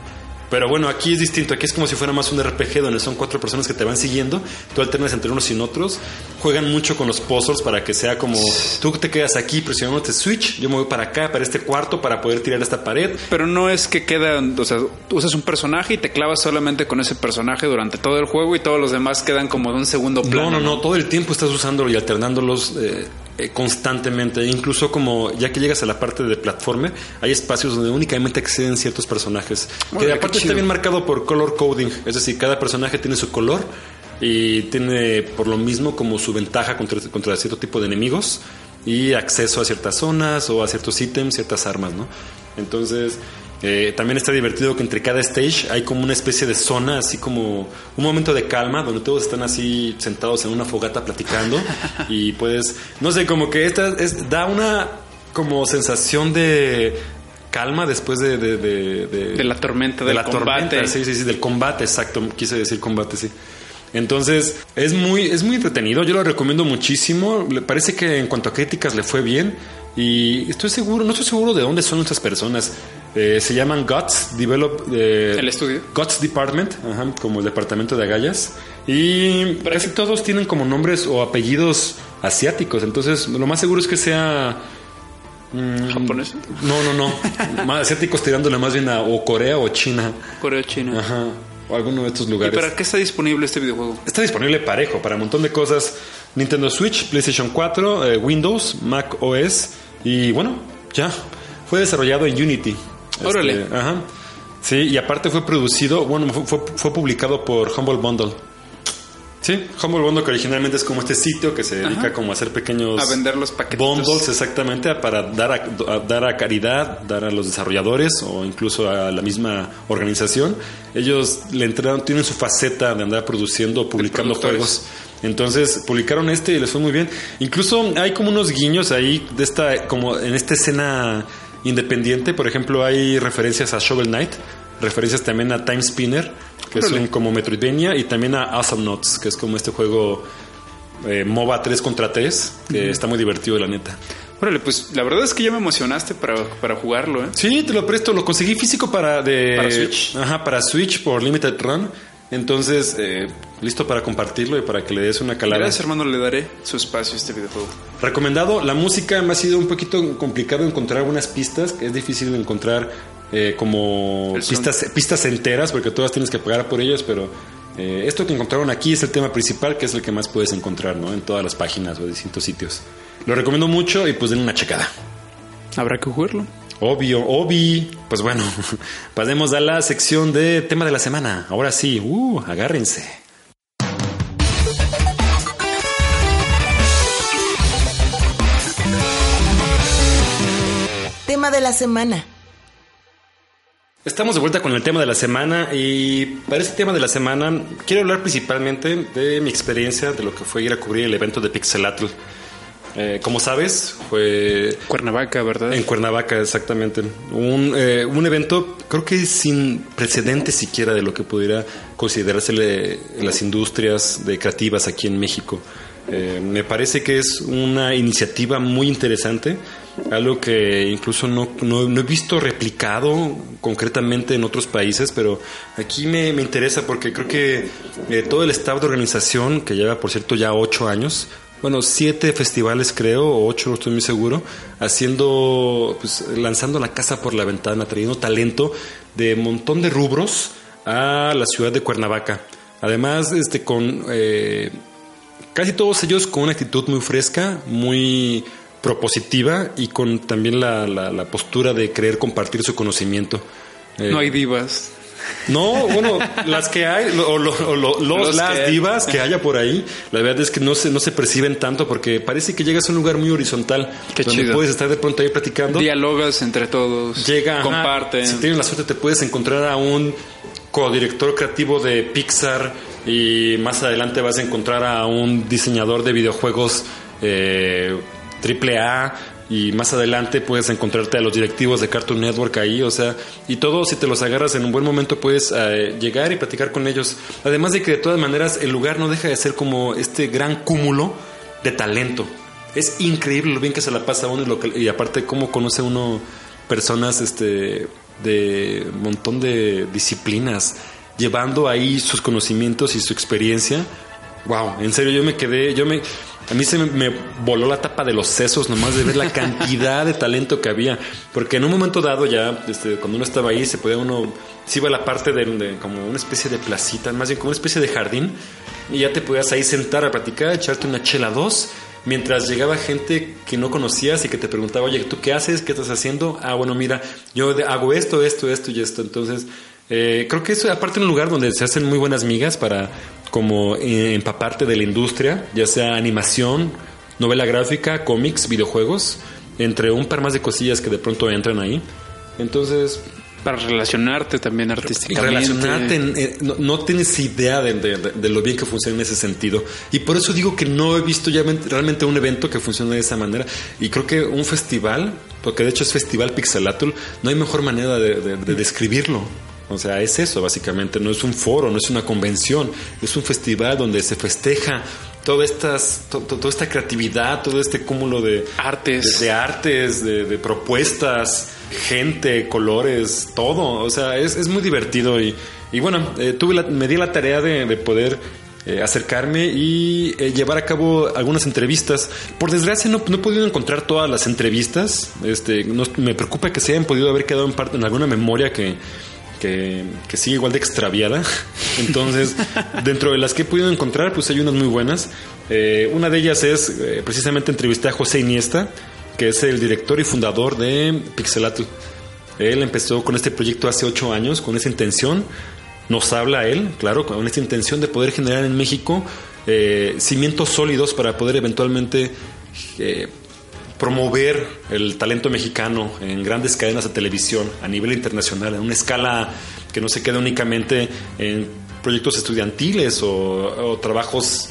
Pero bueno, aquí es distinto. Aquí es como si fuera más un RPG donde son cuatro personas que te van siguiendo. Tú alternas entre unos y otros. Juegan mucho con los puzzles para que sea como tú te quedas aquí presionando este switch. Yo me voy para acá, para este cuarto, para poder tirar esta pared. Pero no es que queda, o sea, usas un personaje y te clavas solamente con ese personaje durante todo el juego y todos los demás quedan como de un segundo plano. No, no, no, todo el tiempo estás usándolo y alternándolos eh, constantemente. Incluso como ya que llegas a la parte de platformer, hay espacios donde únicamente acceden ciertos personajes. Que aparte está bien marcado por color coding, es decir, cada personaje tiene su color y tiene por lo mismo como su ventaja contra, contra cierto tipo de enemigos y acceso a ciertas zonas o a ciertos ítems, ciertas armas, ¿no? Entonces, eh, también está divertido que entre cada stage hay como una especie de zona, así como un momento de calma, donde todos están así sentados en una fogata platicando (laughs) y pues, no sé, como que esta es, da una como sensación de calma después de... De, de, de- De la tormenta, de del la combate. tormenta, sí, sí, sí, del combate, exacto, quise decir combate, sí. Entonces, es muy, es muy entretenido, yo lo recomiendo muchísimo, le parece que en cuanto a críticas le fue bien y estoy seguro, no estoy seguro de dónde son estas personas, Eh, se llaman GUTS Develop... eh, ¿El estudio? GUTS Department, ajá, como el departamento de agallas. Y casi todos tienen como nombres o apellidos asiáticos. Entonces, lo más seguro es que sea ¿Japonesa? No, no, no. (laughs) más asiáticos tirándole más bien a o Corea o China. Corea, China. Ajá. O alguno de estos ¿Y lugares. para qué está disponible este videojuego? Está disponible parejo para un montón de cosas. Nintendo Switch, PlayStation 4, eh, Windows, Mac OS y bueno, ya. Fue desarrollado en Unity. Órale. Este, ajá. Sí, y aparte fue producido, bueno, fue, fue- publicado por Humble Bundle. Sí, Humble Bundle que originalmente es como este sitio que se dedica Ajá. como a hacer pequeños A vender los paquetitos. bundles exactamente para dar a, a- dar a caridad, dar a los desarrolladores o incluso a la misma organización. Ellos le entraron, tienen su faceta de andar produciendo, publicando juegos. Entonces publicaron este y les fue muy bien. Incluso hay como unos guiños ahí de esta, como en esta escena independiente. Por ejemplo, hay referencias a Shovel Knight, referencias también a Time Spinner, que es como Metroidvania, y también a Awesome Notes, que es como este juego eh, MOBA 3 contra 3, que está muy divertido, la neta. Órale, pues la verdad es que ya me emocionaste para, para jugarlo, ¿eh? Sí, te lo presto, lo conseguí físico para de Para Switch. Ajá, para Switch por Limited Run. Entonces, eh, listo para compartirlo y para que le des una calada. Gracias, hermano, le daré su espacio a este videojuego. Recomendado, la música me ha sido un poquito complicado encontrar algunas pistas, es difícil encontrar eh, como pistas, pistas enteras, porque todas tienes que pagar por ellas, pero eh, esto que encontraron aquí es el tema principal, que es el que más puedes encontrar ¿no? en todas las páginas o distintos sitios. Lo recomiendo mucho y pues den una checada. Habrá que jugarlo. Obvio, obvi. Pues bueno, (laughs) pasemos a la sección de tema de la semana. Ahora sí, uh, agárrense. Tema de la semana. Estamos de vuelta con el tema de la semana y para este tema de la semana quiero hablar principalmente de mi experiencia de lo que fue ir a cubrir el evento de Pixelatl. Eh, como sabes, fue Cuernavaca, ¿verdad? en Cuernavaca exactamente. Un, eh, un evento creo que sin precedentes siquiera de lo que pudiera considerarse le- las industrias de creativas aquí en México. Eh, me parece que es una iniciativa muy interesante, algo que incluso no, no- no he visto replicado concretamente en otros países, pero aquí me, me interesa porque creo que eh, todo el staff de organización, que lleva por cierto ya ocho años, bueno, siete festivales creo, o ocho, no estoy muy seguro, haciendo, pues, lanzando la casa por la ventana, trayendo talento de montón de rubros a la ciudad de Cuernavaca. Además, este, con eh, casi todos ellos con una actitud muy fresca, muy propositiva y con también la, la- la postura de querer compartir su conocimiento. Eh, No hay divas. No, bueno, las que hay, o lo- o lo- los, Los las que hay. divas que haya por ahí, la verdad es que no se, no se perciben tanto porque parece que llegas a un lugar muy horizontal Qué donde chido. puedes estar de pronto ahí platicando. Dialogas entre todos. Llega, ajá, Comparten. Si tienes la suerte, te puedes encontrar a un codirector creativo de Pixar y más adelante vas a encontrar a un diseñador de videojuegos eh, triple A y más adelante puedes encontrarte a los directivos de Cartoon Network ahí, o sea, y todo si te los agarras en un buen momento puedes eh, llegar y platicar con ellos. Además de que de todas maneras el lugar no deja de ser como este gran cúmulo de talento. Es increíble lo bien que se la pasa uno y, y aparte cómo conoce uno personas este de montón de disciplinas llevando ahí sus conocimientos y su experiencia. Wow, en serio yo me quedé, yo me a mí se me, me voló la tapa de los sesos nomás de ver la (laughs) cantidad de talento que había, porque en un momento dado ya este, cuando uno estaba ahí se podía uno se iba a la parte de, de como una especie de placita, más bien como una especie de jardín y ya te podías ahí sentar a platicar, echarte una chela dos mientras llegaba gente que no conocías y que te preguntaba, oye, ¿tú qué haces? ¿Qué estás haciendo? Ah, bueno, mira, yo hago esto, esto, esto y esto. Entonces, eh, creo que eso, aparte, un lugar donde se hacen muy buenas migas para como eh, empaparte de la industria, ya sea animación, novela gráfica, cómics, videojuegos, entre un par más de cosillas que de pronto entran ahí. Entonces, Para relacionarte también artísticamente. relacionarte, en- en- no, no tienes idea de, de- de- de lo bien que funciona en ese sentido. Y por eso digo que no he visto ya realmente un evento que funcione de esa manera. Y creo que un festival, porque de hecho es Festival Pixelatul, no hay mejor manera de describirlo. O sea, es eso básicamente, no es un foro, no es una convención, es un festival donde se festeja toda, estas, to- to- toda esta creatividad, todo este cúmulo de, Artes. de, de artes, de, de propuestas, gente, colores, todo. O sea, es, es muy divertido y, y bueno, eh, tuve la- me di la tarea de, de poder eh, acercarme y eh, llevar a cabo algunas entrevistas. Por desgracia no, no he podido encontrar todas las entrevistas. Este, no- me preocupa que se hayan podido haber quedado en, parte, en alguna memoria que, que, sigue igual de extraviada. (laughs) Entonces, dentro de las que he podido encontrar, pues hay unas muy buenas. Eh, una de ellas es eh, precisamente entrevisté a José Iniesta, que es el director y fundador de Pixelatl. Él empezó con este proyecto hace ocho años, con esa intención. Nos habla él, claro, con esta intención de poder generar en México eh, cimientos sólidos para poder eventualmente eh, promover el talento mexicano en grandes cadenas de televisión a nivel internacional, en una escala que no se quede únicamente en proyectos estudiantiles o, trabajos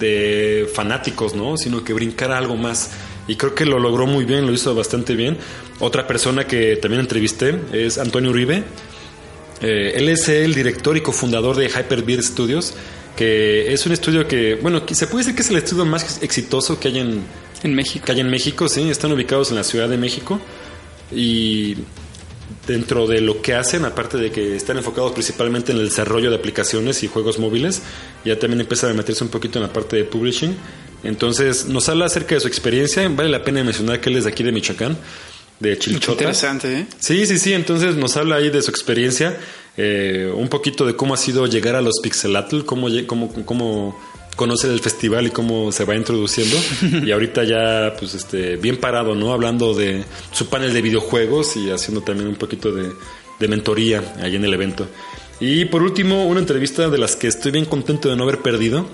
de fanáticos, ¿no? Sino que brincara algo más. Y creo que lo logró muy bien, lo hizo bastante bien. Otra persona que también entrevisté es Antonio Uribe. Eh, él es el director y cofundador de Hyperbeard Studios, que es un estudio que, bueno, se puede decir que es el estudio más exitoso que hay en, En México. que hay en México, sí, están ubicados en la Ciudad de México y dentro de lo que hacen, aparte de que están enfocados principalmente en el desarrollo de aplicaciones y juegos móviles, ya también empiezan a meterse un poquito en la parte de publishing. Entonces, nos habla acerca de su experiencia, vale la pena mencionar que él es de aquí de Michoacán, de Qué Chilchota. interesante, ¿eh? Sí, sí, sí. Entonces nos habla ahí de su experiencia, eh, un poquito de cómo ha sido llegar a los Pixelatl, cómo, cómo, cómo conoce el festival y cómo se va introduciendo. (laughs) y ahorita ya, pues, este, bien parado, ¿no? Hablando de su panel de videojuegos y haciendo también un poquito de, de mentoría ahí en el evento. Y por último, una entrevista de las que estoy bien contento de no haber perdido.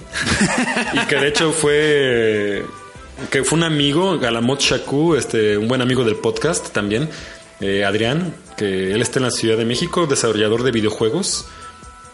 (laughs) y que de hecho fue que fue un amigo, Galamot Shaku, este, un buen amigo del podcast también, eh, Adrián, que él está en la Ciudad de México, desarrollador de videojuegos.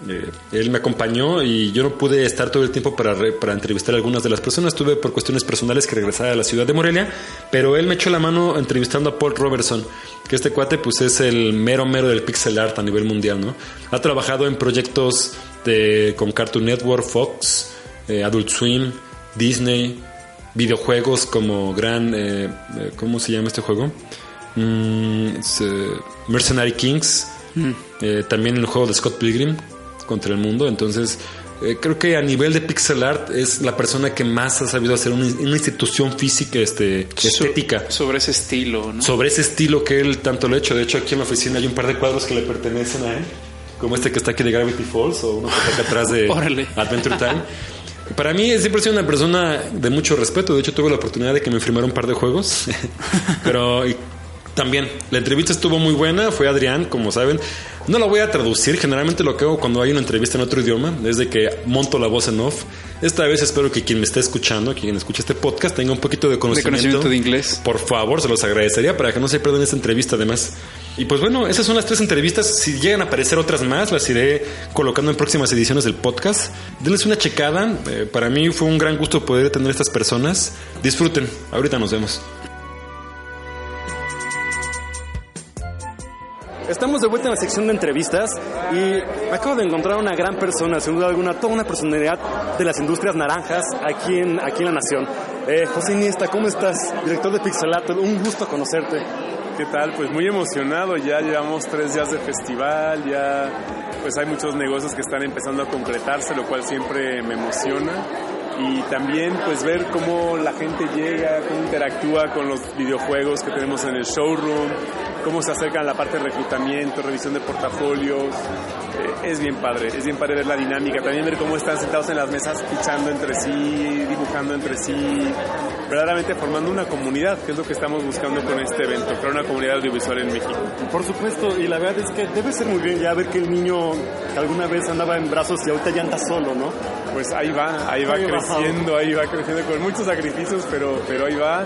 Eh, él me acompañó y yo no pude estar todo el tiempo para, re- para entrevistar a algunas de las personas. Tuve por cuestiones personales que regresar a la ciudad de Morelia, pero él me echó la mano entrevistando a Paul Robertson, que este cuate pues es el mero mero del pixel art a nivel mundial, ¿no? Ha trabajado en proyectos de, con Cartoon Network, Fox, eh, Adult Swim, Disney, videojuegos como Gran, eh, eh, ¿cómo se llama este juego? Mm, Mercenary Kings, eh, también el juego de Scott Pilgrim contra el mundo, entonces eh, creo que a nivel de pixel art es la persona que más ha sabido hacer una, una institución física este, estética. So- sobre ese estilo, ¿no? Sobre ese estilo que él tanto lo ha hecho. De hecho, aquí en la oficina hay un par de cuadros que le pertenecen a él. Como este que está aquí de Gravity Falls o uno que está acá atrás de. (laughs) Adventure Time. (laughs) Para mí siempre he sido una persona de mucho respeto. De hecho, tuve la oportunidad de que me firmara un par de juegos. (laughs) Pero también, la entrevista estuvo muy buena. Fue Adrián, como saben. No la voy a traducir. Generalmente lo que hago cuando hay una entrevista en otro idioma es de que monto la voz en off. Esta vez espero que quien me esté escuchando, quien escuche este podcast, tenga un poquito de de conocimiento, conocimiento de inglés. por favor, se los agradecería para que no se pierdan esta entrevista además. Y pues bueno, esas son las tres entrevistas. Si llegan a aparecer otras más, las iré colocando en próximas ediciones del podcast. Denles una checada. Eh, para mí fue un gran gusto poder tener estas personas. Disfruten. Ahorita nos vemos. Estamos de vuelta en la sección de entrevistas y acabo de encontrar una gran persona, sin duda alguna, toda una personalidad de las industrias naranjas aquí en, aquí en la Nación. Eh, José Iniesta, ¿cómo estás? Director de Pixelato, un gusto conocerte. ¿Qué tal? Pues muy emocionado, ya llevamos tres días de festival, ya pues hay muchos negocios que están empezando a concretarse, lo cual siempre me emociona. Y también pues ver cómo la gente llega, cómo interactúa con los videojuegos que tenemos en el showroom, cómo se acercan a la parte de reclutamiento, revisión de portafolios. Eh, es bien padre, es bien padre ver la dinámica, también ver cómo están sentados en las mesas fichando entre sí, dibujando entre sí, verdaderamente formando una comunidad, que es lo que estamos buscando con este evento, crear una comunidad audiovisual en México. Por supuesto, y la verdad es que debe ser muy bien ya ver que el niño que alguna vez andaba en brazos y ahorita ya anda solo, ¿no? Pues ahí va, ahí va Ahí va. creciendo, ahí va creciendo con muchos sacrificios, pero, pero ahí va.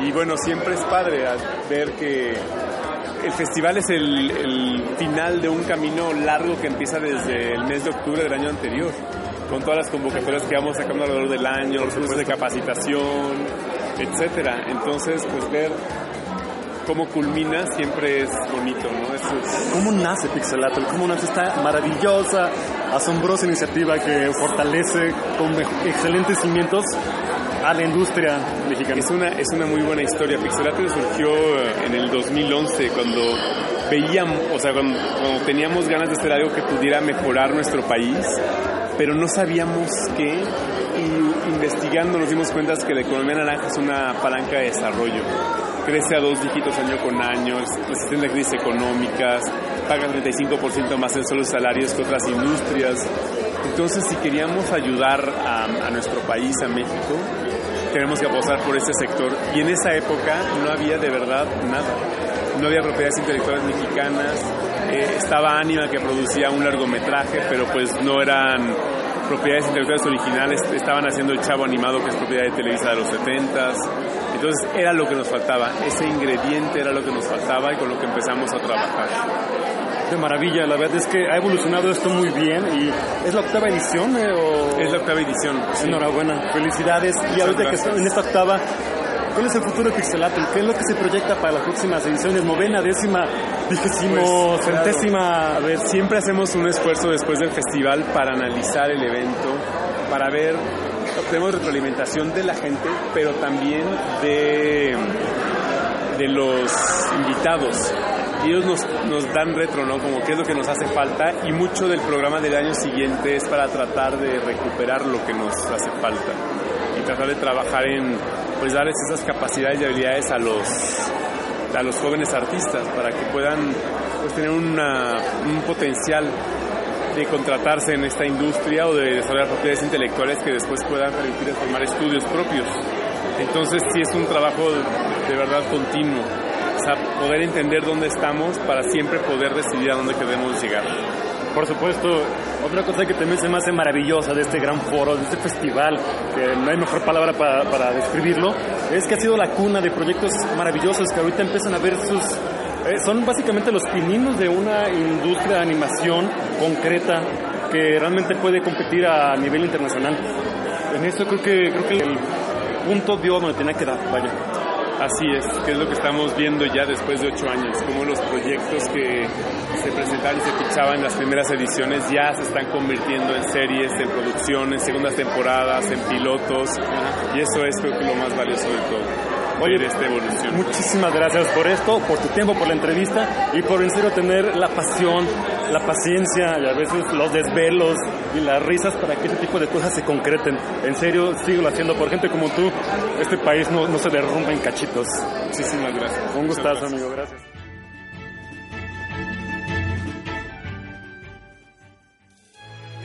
Y bueno, siempre es padre ver que el festival es el, el final de un camino largo que empieza desde el mes de octubre del año anterior, con todas las convocatorias que vamos sacando alrededor del año, los cursos de capacitación, etcétera. Entonces, pues ver cómo culmina siempre es bonito, ¿no? Es- ¿Cómo nace Pixelato? ¿Cómo nace esta maravillosa, asombrosa iniciativa que fortalece con excelentes cimientos a la industria mexicana? Es una, es una muy buena historia. Pixelato surgió eh, en el 2011 cuando veíamos, o sea, cuando, teníamos ganas de hacer algo que pudiera mejorar nuestro país. pero no sabíamos qué y investigando nos dimos cuenta que la economía naranja es una palanca de desarrollo. Crece a dos dígitos año con año, resistente a crisis económicas, paga 35% más en solo salarios que otras industrias. Entonces, si queríamos ayudar a nuestro país, a México, tenemos que apostar por este sector. Y en esa época no había de verdad nada. No había propiedades intelectuales mexicanas. Eh, estaba Anima que producía un largometraje, pero pues no eran propiedades intelectuales originales. Estaban haciendo el Chavo Animado, que es propiedad de Televisa de los 70 Entonces era lo que nos faltaba. Ese ingrediente era lo que nos faltaba y con lo que empezamos a trabajar de maravilla. La verdad es que ha evolucionado esto muy bien y es la octava edición. Eh, o... Es la octava edición. Enhorabuena, felicidades. y ahorita que en esta octava, ¿cuál es el futuro de Pixelatel? ¿Qué es lo que se proyecta para las próximas ediciones? Novena, décima, vigésimo, pues, centésima. A ver, siempre hacemos un esfuerzo después del festival para analizar el evento, para ver obtenemos retroalimentación de la gente, pero también de, de los invitados ellos nos, nos dan retro, ¿no? Como qué es lo que nos hace falta y mucho del programa del año siguiente es para tratar de recuperar lo que nos hace falta y tratar de trabajar en, pues darles esas capacidades y habilidades a los, a los jóvenes artistas para que puedan pues, tener una, un potencial de contratarse en esta industria o de desarrollar propiedades intelectuales que después puedan permitir formar estudios propios. Entonces sí es un trabajo de verdad continuo poder entender dónde estamos para siempre poder decidir a dónde queremos llegar. Por supuesto, otra cosa que también se me hace maravillosa de este gran foro, de este festival, que no hay mejor palabra para, para describirlo, es que ha sido la cuna de proyectos maravillosos que ahorita empiezan a ver sus... Eh, son básicamente los pininos de una industria de animación concreta que realmente puede competir a nivel internacional. En eso creo que, creo que el punto dio donde tenía que dar, vaya. Así es, que es lo que estamos viendo ya después de ocho años, como los proyectos que se presentaban y se fichaban en las primeras ediciones ya se están convirtiendo en series, en producción, en segundas temporadas, en pilotos, y eso es creo que lo más valioso de todo. Oye, esta evolución. Muchísimas gracias por esto, por tu tiempo, por la entrevista y por en serio tener la pasión, la paciencia y a veces los desvelos y las risas para que ese tipo de cosas se concreten. En serio, sigo haciendo por gente como tú. Este país no, no se derrumba en cachitos. Muchísimas gracias. Un gustazo, amigo. Gracias.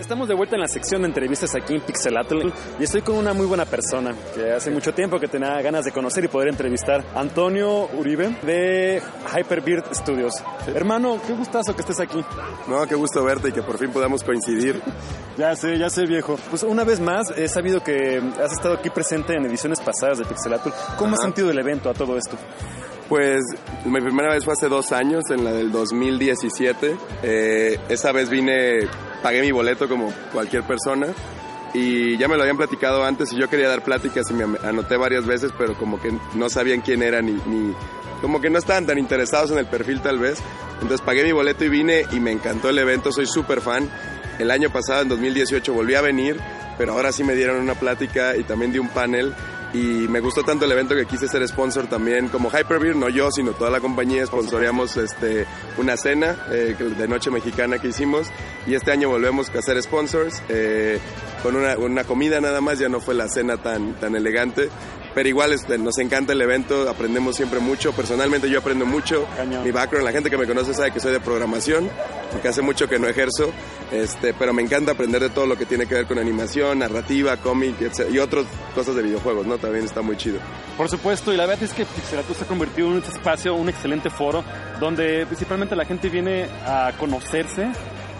Estamos de vuelta en la sección de entrevistas aquí en Pixelatl y estoy con una muy buena persona que hace mucho tiempo que tenía ganas de conocer y poder entrevistar. Antonio Uribe de Hyperbird Studios. Hermano, qué gustazo que estés aquí. No, qué gusto verte y que por fin podamos coincidir. (laughs) ya sé, ya sé viejo. Pues una vez más he sabido que has estado aquí presente en ediciones pasadas de Pixelatl. ¿Cómo has sentido el evento a todo esto? Pues mi primera vez fue hace dos años, en la del 2017. Eh, esa vez vine pagué mi boleto como cualquier persona y ya me lo habían platicado antes y yo quería dar pláticas y me anoté varias veces, pero como que no sabían quién era ni, ni como que no estaban tan interesados en el perfil tal vez. Entonces pagué mi boleto y vine y me encantó el evento, soy súper fan. El año pasado, en 2018, volví a venir, pero ahora sí me dieron una plática y también di un panel y me gustó tanto el evento que quise ser sponsor también como Hyperbeer, no yo, sino toda la compañía sponsoreamos este, una cena eh, de noche mexicana que hicimos. Y este año volvemos a ser sponsors eh, con una, una, comida nada más, ya no fue la cena tan, tan elegante, pero igual este, nos encanta el evento, aprendemos siempre mucho, personalmente yo aprendo mucho, mi background, la gente que me conoce sabe que soy de programación, porque hace mucho que no ejerzo, este, pero me encanta aprender de todo lo que tiene que ver con animación, narrativa, cómic y otras cosas de videojuegos, ¿no? También está muy chido. Por supuesto, y la verdad es que Pixelatus se ha convertido en un espacio, un excelente foro, donde principalmente la gente viene a conocerse,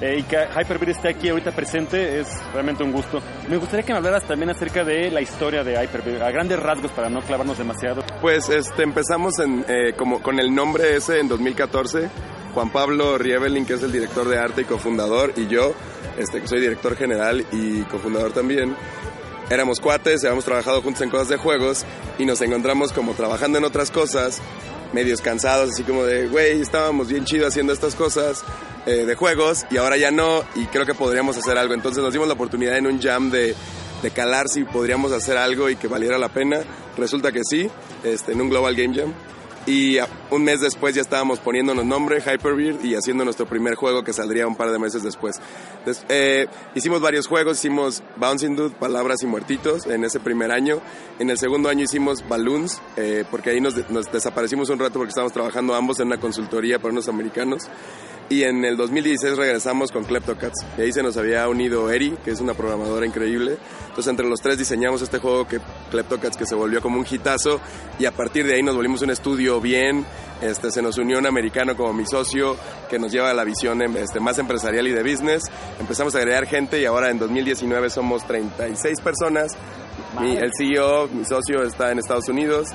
eh, y que Hyperbeard esté aquí ahorita presente es realmente un gusto. Me gustaría que me hablaras también acerca de la historia de Hyperbeard, a grandes rasgos para no clavarnos demasiado. Pues este, empezamos en, eh, como, con el nombre ese en 2014. Juan Pablo Rievelin, que es el director de arte y cofundador, y yo, este, que soy director general y cofundador también, éramos cuates, habíamos trabajado juntos en cosas de juegos y nos encontramos como trabajando en otras cosas, medios cansados, así como de, güey, estábamos bien chido haciendo estas cosas, eh, de juegos y ahora ya no y creo que podríamos hacer algo. Entonces nos dimos la oportunidad en un jam de, de calar si podríamos hacer algo y que valiera la pena. Resulta que sí, este, en un Global Game Jam. Y un mes después ya estábamos poniéndonos nombre, Hyperbeard, y haciendo nuestro primer juego que saldría un par de meses después. Des- eh, hicimos varios juegos, hicimos Bouncing Dude, Palabras y Muertitos en ese primer año. En el segundo año hicimos Balloons, eh, porque ahí nos, de- nos desaparecimos un rato porque estábamos trabajando ambos en una consultoría para unos americanos. Y en el 2016 regresamos con Kleptocats. Y ahí se nos había unido Eri, que es una programadora increíble. Entonces entre los tres diseñamos este juego que Kleptocats que se volvió como un hitazo. Y a partir de ahí nos volvimos un estudio bien. Este, se nos unió un americano como mi socio que nos lleva a la visión em, este, más empresarial y de business. Empezamos a agregar gente y ahora en 2019 somos 36 personas. Mi- el CEO, mi socio está en Estados Unidos,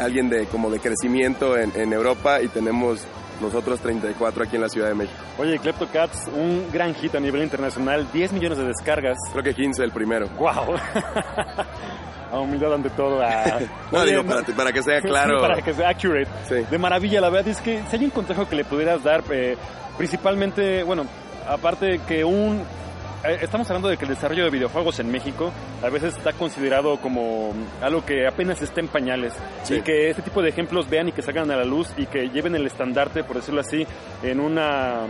alguien de como de crecimiento en, en Europa y tenemos nosotros 34 aquí en la Ciudad de México. Oye, Kleptocats, un gran hit a nivel internacional, 10 millones de descargas. Creo que 15 el primero. ¡Wow! (laughs) a humildad ante todo. a- (laughs) No, Oye, digo, para, para que sea (laughs) claro. Para que sea accurate. Sí. De maravilla, la verdad es que si hay un consejo que le pudieras dar, eh, principalmente, bueno, aparte que un... eh, Estamos hablando de que el desarrollo de videojuegos en México a veces está considerado como algo que apenas está en pañales Sí. y que este tipo de ejemplos vean y que salgan a la luz y que lleven el estandarte, por decirlo así, en una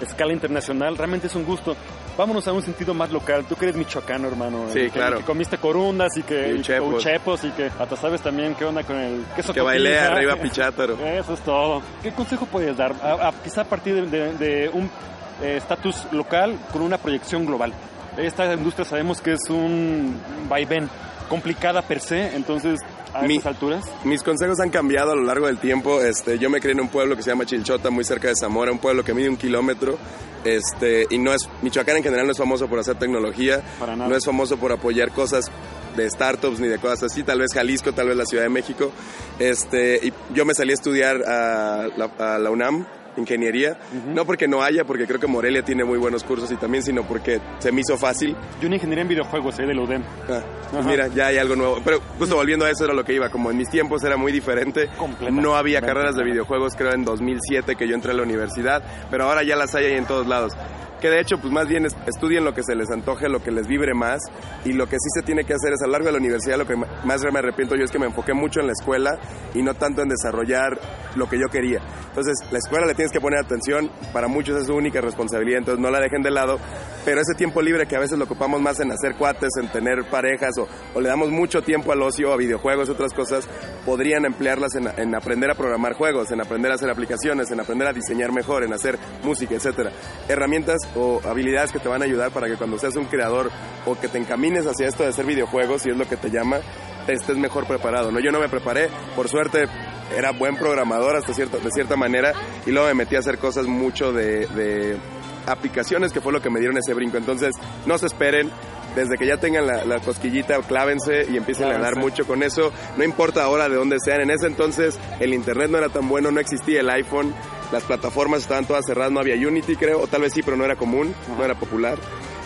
escala internacional, realmente es un gusto. Vámonos a un sentido más local. Tú que eres michoacano, hermano. Sí, que, claro. que comiste corundas y que Y uchepos. uchepos y que hasta sabes también qué onda con el queso Que bailé arriba (laughs) Pichátaro. Eso es todo. ¿Qué consejo puedes dar? A- a- quizá a partir de, de- de un eh, estatus local con una proyección global. Esta industria sabemos que es un vaivén, complicada per se, entonces a Mi- estas alturas. Mis consejos han cambiado a lo largo del tiempo. Este, yo me crié en un pueblo que se llama Chilchota, muy cerca de Zamora, un pueblo que mide un kilómetro. Este, y no es, Michoacán en general no es famoso por hacer tecnología, Para nada. no es famoso por apoyar cosas de startups ni de cosas así, tal vez Jalisco, tal vez la Ciudad de México. Este, y yo me salí a estudiar a la, a la UNAM, ingeniería, no porque no haya, porque creo que Morelia tiene muy buenos cursos y también, sino porque se me hizo fácil. Yo una ingeniería en videojuegos, eh, del UDEM. Ah, pues mira, ya hay algo nuevo. Pero justo volviendo a eso era lo que iba. Como en mis tiempos era muy diferente. No había carreras de videojuegos, creo, en 2007 que yo entré a la universidad. Pero ahora ya las hay ahí en todos lados. Que de hecho, pues más bien es- estudien lo que se les antoje, lo que les vibre más. Y lo que sí se tiene que hacer es a lo largo de la universidad, lo que más me arrepiento yo es que me enfoqué mucho en la escuela y no tanto en desarrollar lo que yo quería. Entonces, la escuela le tienes que poner atención. Para muchos es su única responsabilidad, entonces no la dejen de lado. Pero ese tiempo libre que a veces lo ocupamos más en hacer cuates, en tener parejas o, o le damos mucho tiempo al ocio, a videojuegos, otras cosas, podrían emplearlas en, en aprender a programar juegos, en aprender a hacer aplicaciones, en aprender a diseñar mejor, en hacer música, etcétera. Herramientas o habilidades que te van a ayudar para que cuando seas un creador o que te encamines hacia esto de hacer videojuegos, si es lo que te llama, estés mejor preparado. ¿no? Yo no me preparé, por suerte era buen programador hasta cierta, de cierta manera y luego me metí a hacer cosas mucho de aplicaciones que fue lo que me dieron ese brinco. Entonces, no se esperen. Desde que ya tengan la, la cosquillita, clávense y empiecen a ganar mucho con eso. No importa ahora de dónde sean. En ese entonces el internet no era tan bueno, no existía el iPhone, las plataformas estaban todas cerradas, no había Unity creo, o tal vez sí, pero no era común, no era popular.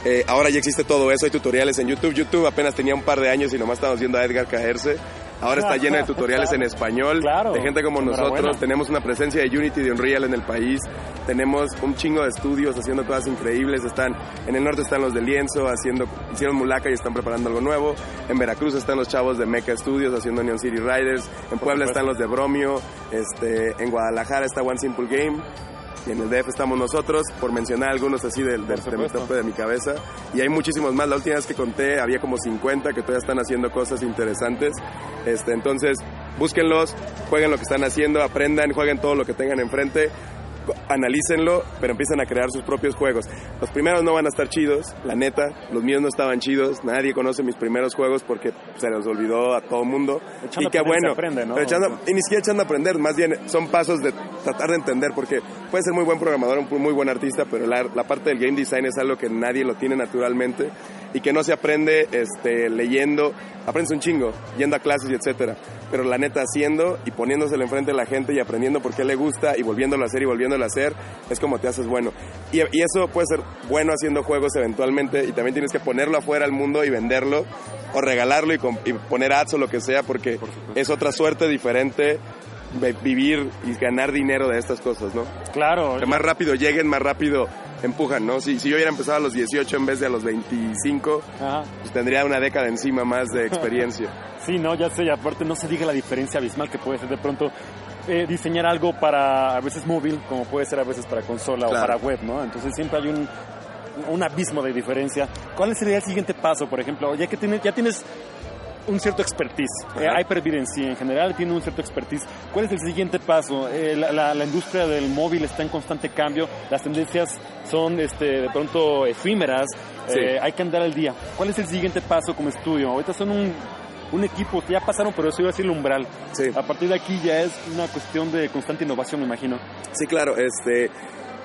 Eh, ahora ya existe todo eso, hay tutoriales en YouTube. YouTube apenas tenía un par de años y nomás estábamos viendo a Edgar caerse. Ahora está lleno de tutoriales en español, Claro. de gente como nosotros. Tenemos una presencia de Unity, de Unreal en el país. Tenemos un chingo de estudios haciendo cosas increíbles. Están en el norte están los de Lienzo haciendo hicieron Mulaca y están preparando algo nuevo. En Veracruz están los chavos de Mecha Studios haciendo Neon City Riders. En Puebla están los de Bromio. Este, en Guadalajara está One Simple Game. En el DF estamos nosotros, por mencionar algunos así del, del- de, mi tope de mi cabeza. Y hay muchísimos más. La última vez que conté había como 50 que todavía están haciendo cosas interesantes. Este, entonces, búsquenlos, jueguen lo que están haciendo, aprendan, jueguen todo lo que tengan enfrente. Analícenlo, pero empiezan a crear sus propios juegos. Los primeros no van a estar chidos, la neta. Los míos no estaban chidos. Nadie conoce mis primeros juegos porque se los olvidó a todo mundo. Echando y qué bueno. aprende, ¿no? Echando- y ni siquiera echando a aprender, más bien son pasos de tratar de entender, porque puede ser muy buen programador, un muy buen artista, pero la, la parte del game design es algo que nadie lo tiene naturalmente y que no se aprende este, leyendo, aprendes un chingo, yendo a clases y etcétera, pero la neta haciendo y poniéndoselo enfrente a la gente y aprendiendo por qué le gusta y volviéndolo a hacer y volviéndolo hacer, es como te haces bueno. Y, y eso puede ser bueno haciendo juegos eventualmente y también tienes que ponerlo afuera al mundo y venderlo o regalarlo y, poner ads o lo que sea, porque es otra suerte diferente de vivir y ganar dinero de estas cosas, ¿no? Claro. Que más rápido lleguen, más rápido empujan, ¿no? Si, si yo hubiera empezado a los 18 en vez de a los 25, Ajá. pues tendría una década encima más de experiencia. (laughs) Sí, no, ya sé, y aparte no se diga la diferencia abismal que puede ser de pronto eh, diseñar algo para a veces móvil, como puede ser a veces para consola o Claro. para web, ¿no? Entonces siempre hay un, un abismo de diferencia. ¿Cuál sería el siguiente paso, por ejemplo? Ya que tienes, ya tienes un cierto expertise. Eh, Hyper-V en sí, en general, tiene un cierto expertise. ¿Cuál es el siguiente paso? Eh, la, la- la industria del móvil está en constante cambio, las tendencias son este, de pronto efímeras, Sí. eh, hay que andar al día. ¿Cuál es el siguiente paso como estudio? Ahorita son un, un equipo ya pasaron, pero eso iba a decir el umbral. Sí. A partir de aquí ya es una cuestión de constante innovación, me imagino. Sí, claro, este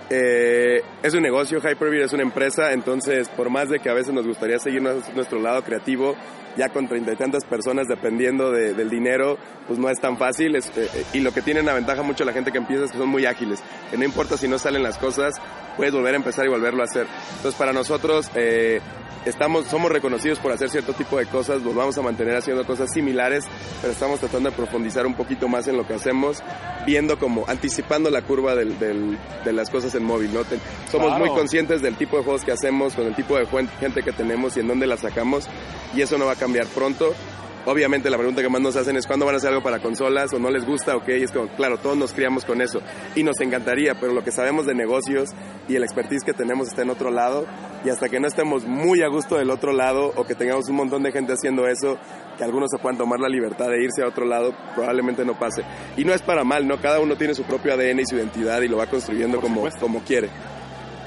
eh, es un negocio, Hyperbeer es una empresa, entonces por más de que a veces nos gustaría seguir nues- nuestro lado creativo, ya con treinta y tantas personas dependiendo de- del dinero, pues no es tan fácil. es, eh, eh, y lo que tiene una ventaja mucho la gente que empieza es que son muy ágiles, que no importa si no salen las cosas, puedes volver a empezar y volverlo a hacer. Entonces para nosotros eh, estamos, somos reconocidos por hacer cierto tipo de cosas, nos vamos a mantener haciendo cosas similares, pero estamos tratando de profundizar un poquito más en lo que hacemos, viendo como, anticipando la curva del- del- de las cosas en móvil, ¿no? Te- somos Claro. muy conscientes del tipo de juegos que hacemos, con el tipo de gente que tenemos y en dónde las sacamos, y eso no va a cambiar pronto. Obviamente la pregunta que más nos hacen es cuándo van a hacer algo para consolas o no les gusta, ok, y es como, claro, todos nos criamos con eso y nos encantaría, pero lo que sabemos de negocios y el expertise que tenemos está en otro lado y hasta que no estemos muy a gusto del otro lado o que tengamos un montón de gente haciendo eso, que algunos se puedan tomar la libertad de irse a otro lado, probablemente no pase. Y no es para mal, ¿no? Cada uno tiene su propio ADN y su identidad y lo va construyendo como, supuesto. como quiere.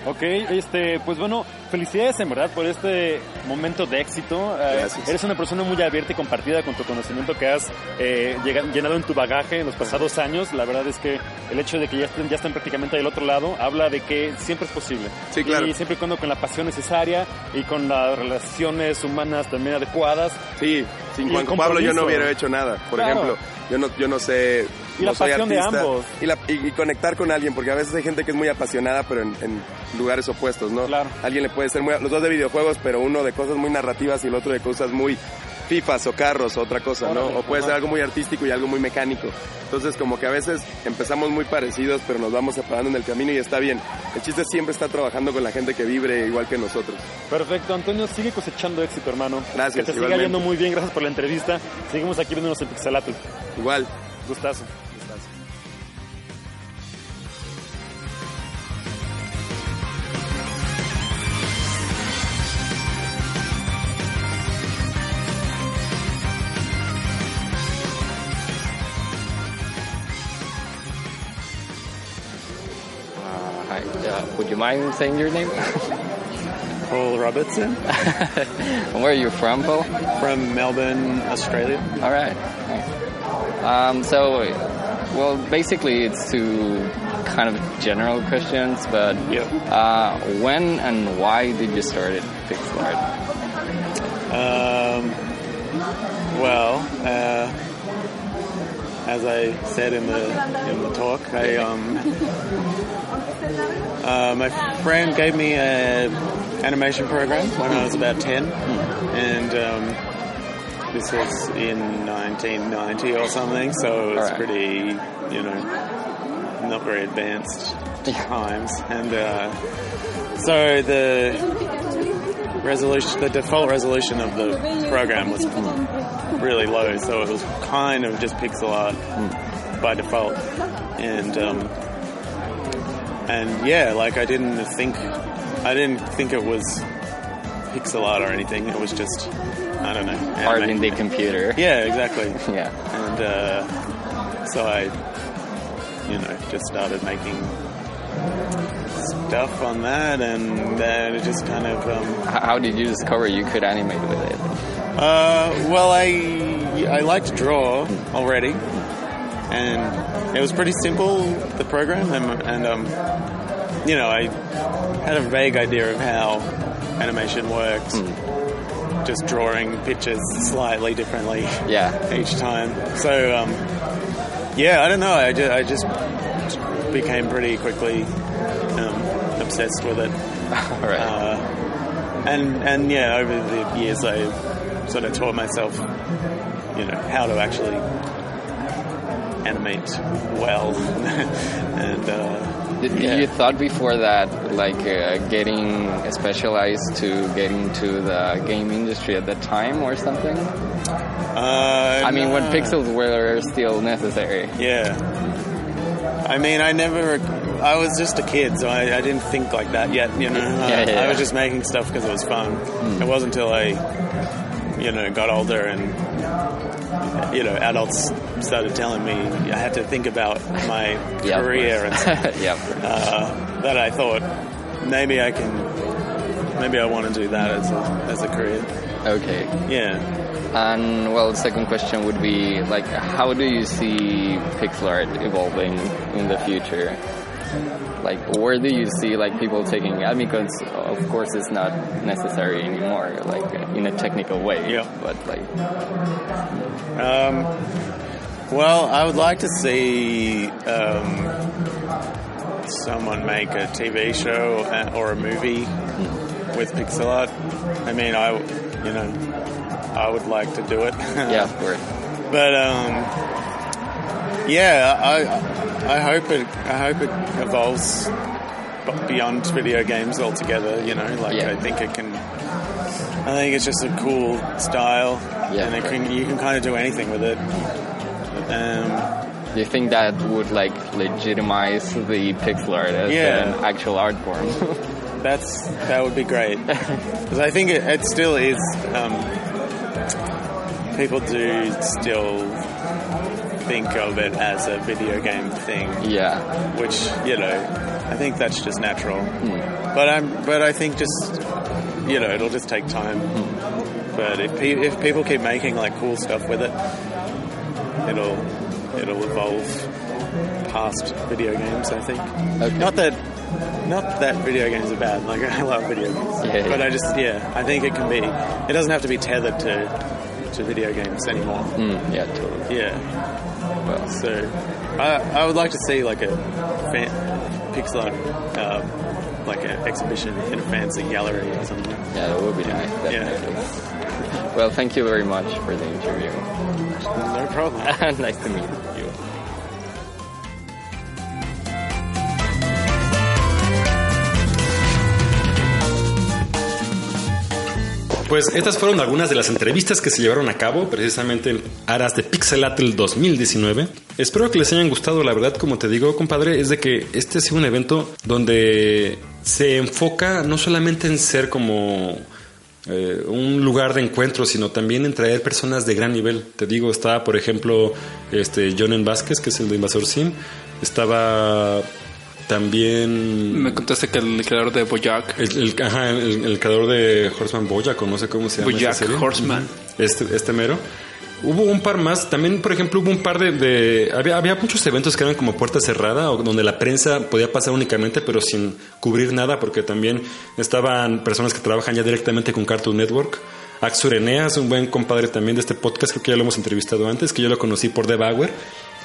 Ok, este, pues bueno, felicidades en verdad por este momento de éxito. Eh, eres una persona muy abierta y compartida con tu conocimiento que has eh, llenado en tu bagaje en los pasados años. La verdad es que el hecho de que ya estén, ya estén prácticamente del otro lado habla de que siempre es posible. Sí, claro. Y siempre y cuando con la pasión necesaria y con las relaciones humanas también adecuadas. Sí, sin Juan Pablo yo no hubiera hecho nada. Por Claro. ejemplo, yo no, yo no sé. Y no la soy pasión de ambos. Y, la- y- y conectar con alguien, porque a veces hay gente que es muy apasionada, pero en, en lugares opuestos, ¿no? Claro. Alguien le puede ser muy. Los dos de videojuegos, pero uno de cosas muy narrativas y el otro de cosas muy. FIFAs o carros o otra cosa, ¿no? O puede ser algo muy artístico y algo muy mecánico. Entonces, como que a veces empezamos muy parecidos, pero nos vamos separando en el camino y está bien. El chiste siempre estar trabajando con la gente que vibre igual que nosotros. Perfecto, Antonio, sigue cosechando éxito, hermano. Gracias, Que te siga igualmente. yendo muy bien, gracias por la entrevista. Seguimos aquí viéndonos en Pixelatl. Igual. Gustazo. Would you mind saying your name? (laughs) Paul Robertson (laughs) And Where are you from, Paul? from Melbourne, Australia. All right. Um, so, well, basically, it's two kind of general questions, but Yep. uh, when and why did you start at pixel art? Um, well, uh, as I said in the in the talk, I um, uh, my friend gave me an animation program when I was about ten, and um, this was in 1990 or something. So it's Alright. pretty, you know, not very advanced times, and uh, so the resolution, the default resolution of the program was really low, so it was kind of just pixel art by default. And um, and yeah, like I didn't think, I didn't think it was pixel art or anything. It was just, I don't know, Art anima- in the computer. Yeah, exactly. (laughs) Yeah. And uh, so I, you know, just started making stuff on that, and then it just kind of. Um, How did you discover you could animate with it? uh, well, I I like to draw already, and it was pretty simple the program, and, and um, you know, I had a vague idea of how animation works. Just drawing pictures slightly differently Yeah. each time. So, um, yeah, I don't know. I just, I just became pretty quickly um, obsessed with it. (laughs) All right. Uh, and and yeah, over the years, I sort of taught myself, you know, how to actually animate well, (laughs) and uh, Did, yeah. you thought before that, like uh, getting specialized to getting to the game industry at that time or something? uh, I mean, when pixels were still necessary. Yeah. I mean, I never. I was just a kid, so I, I didn't think like that yet. You know, (laughs) Yeah, I, yeah, I was just making stuff because it was fun. It wasn't until I, you know, got older and you know, adults started telling me I had to think about my Yeah, career and (laughs) course. yeah. uh, that I thought maybe I can, maybe I want to do that as a, as a career. Okay. Yeah. And well, the second question would be like, how do you see pixel art evolving in the future? Like, where do you see like people taking? I mean, because of course it's not necessary anymore, like in a technical way. Yeah. But like, Um, well, I would like to see um, someone make a TV show uh, or a movie with pixel art. I mean, I, you know, I would like to do it. (laughs) yeah, of course. but um, yeah, I, I hope it, I hope it evolves beyond video games altogether. You know, like Yeah. I think it can. I think it's just a cool style, Yeah. and it can, you can kind of do anything with it. Um, Do you think that would like legitimize the pixel art as Yeah. an actual art form? (laughs) that's that would be great (laughs) because I think it, it still is. Um, people do still think of it as a video game thing. yeah. which you know I think that's just natural. Hmm. But I'm but I think just you know it'll just take time. Hmm. But if pe- if people keep making like cool stuff with it, it'll it'll evolve past video games. I think. Okay. Not that not that video games are bad. Like (laughs) I love video games, Yeah, yeah. but I just yeah I think it can be. It doesn't have to be tethered to to video games anymore. Mm, yeah, totally. Yeah. Well, So, I, I would like to see like a fan, pixel art, um, like an exhibition in a fancy gallery or something. yeah, that would be nice. Definitely. Well, thank you very much for the interview. No (laughs) problem. nice to meet you. Pues estas fueron algunas de las entrevistas que se llevaron a cabo precisamente en aras de Pixelatl 2019. Espero que les hayan gustado, la verdad, como te digo, compadre, es de que este ha sido un evento donde se enfoca no solamente en ser como eh, un lugar de encuentro, sino también en traer personas de gran nivel. Te digo, estaba, por ejemplo, este Jonen Vázquez, que es el de Invasor Sim. Estaba también Me contaste que el creador de Boyac, el, el- ajá, el, el creador de Horseman Boyack, o no sé cómo se llama. Serie. Horseman. Este, este mero. Hubo un par más. También, por ejemplo, hubo un par de. de- había, había muchos eventos que eran como puerta cerrada, o donde la prensa podía pasar únicamente, pero sin cubrir nada, porque también estaban personas que trabajan ya directamente con Cartoon Network. Axur Eneas, un buen compadre también de este podcast, creo que ya lo hemos entrevistado antes, que yo lo conocí por The Bauer.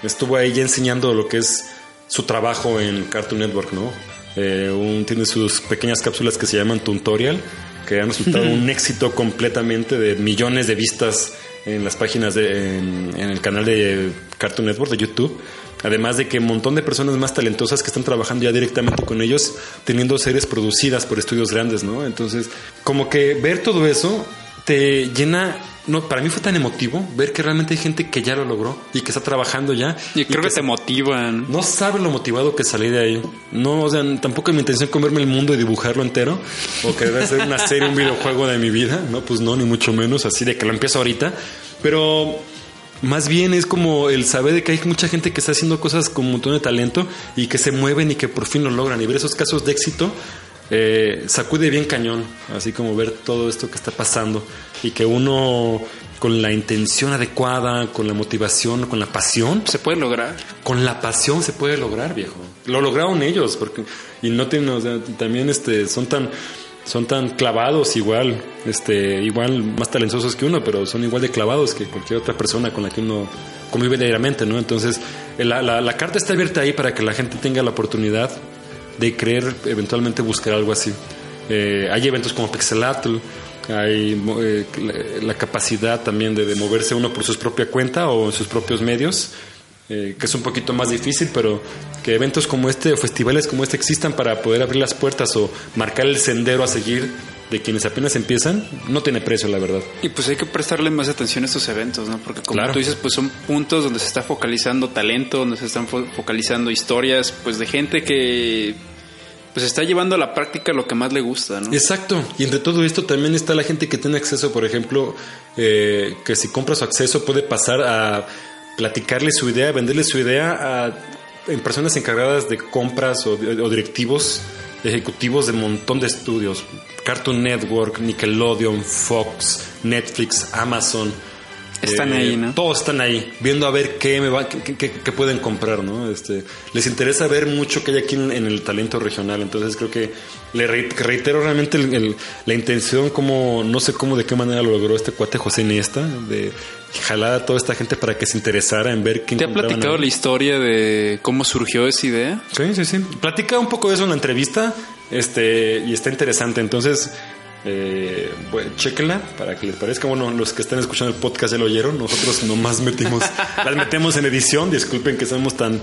Estuvo ahí ya enseñando lo que es su trabajo en Cartoon Network, ¿no? Eh, un- tiene sus pequeñas cápsulas que se llaman Tutorial, que han resultado (laughs) un éxito completamente de millones de vistas en las páginas de, en, el canal de Cartoon Network de YouTube. Además de que un montón de personas más talentosas que están trabajando ya directamente con ellos, teniendo series producidas por estudios grandes, ¿no? Entonces, como que ver todo eso te llena. No, para mí fue tan emotivo ver que realmente hay gente que ya lo logró y que está trabajando ya. y creo que, se- te motivan. no sabe lo motivado que salí de ahí. No, o sea, tampoco es mi intención comerme el mundo y dibujarlo entero. O querer hacer una serie, un videojuego de mi vida. No, pues no, ni mucho menos. Así de que lo empiezo ahorita. Pero más bien es como el saber de que hay mucha gente que está haciendo cosas con un montón de talento y que se mueven y que por fin lo logran. Y ver esos casos de éxito eh, sacude bien cañón. Así como ver todo esto que está pasando y que uno con la intención adecuada, con la motivación, con la pasión, Se puede lograr. con la pasión se puede lograr, viejo. Lo lograron ellos, porque y no tienen, o sea, también este son tan son tan clavados igual, este igual más talentosos que uno, pero son igual de clavados que cualquier otra persona con la que uno convive diariamente, ¿no? Entonces, la, la- la carta está abierta ahí para que la gente tenga la oportunidad de creer eventualmente buscar algo así. Eh, hay eventos como Pixelatl, hay eh, la, capacidad también de, de moverse uno por su propia cuenta o en sus propios medios. eh, que es un poquito más difícil, pero que eventos como este o festivales como este existan para poder abrir las puertas o marcar el sendero a seguir de quienes apenas empiezan, no tiene precio, la verdad. Y pues hay que prestarle más atención a estos eventos, ¿no? Porque como Claro. tú dices, pues son puntos donde se está focalizando talento, donde se están fo- focalizando historias, pues de gente que pues está llevando a la práctica lo que más le gusta, ¿no? Exacto. Y entre todo esto también está la gente que tiene acceso, por ejemplo, eh, que si compra su acceso puede pasar a platicarle su idea, venderle su idea a en personas encargadas de compras o, o directivos ejecutivos de un montón de estudios. Cartoon Network, Nickelodeon, Fox, Netflix, Amazon. Están ahí, ¿no? Todos están ahí, viendo a ver qué me va, qué, qué- qué pueden comprar, ¿no? Este, les interesa ver mucho que hay aquí en, en el talento regional. Entonces creo que le reitero realmente el- el- la intención, como no sé cómo de qué manera lo logró este cuate José Iniesta, de jalar a toda esta gente para que se interesara en ver quién ¿Te ha platicado la historia de cómo surgió esa idea? Sí, sí, sí. Platica un poco de eso en la entrevista este, y está interesante. Entonces, eh, bueno, chéquenla para que les parezca. Bueno, los que están escuchando el podcast ya lo oyeron. Nosotros nomás metimos, (laughs) las metemos en edición. Disculpen que somos tan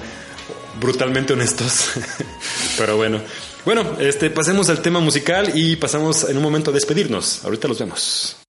brutalmente honestos. (laughs) Pero bueno. Bueno, este, pasemos al tema musical y pasamos en un momento a despedirnos. Ahorita los vemos.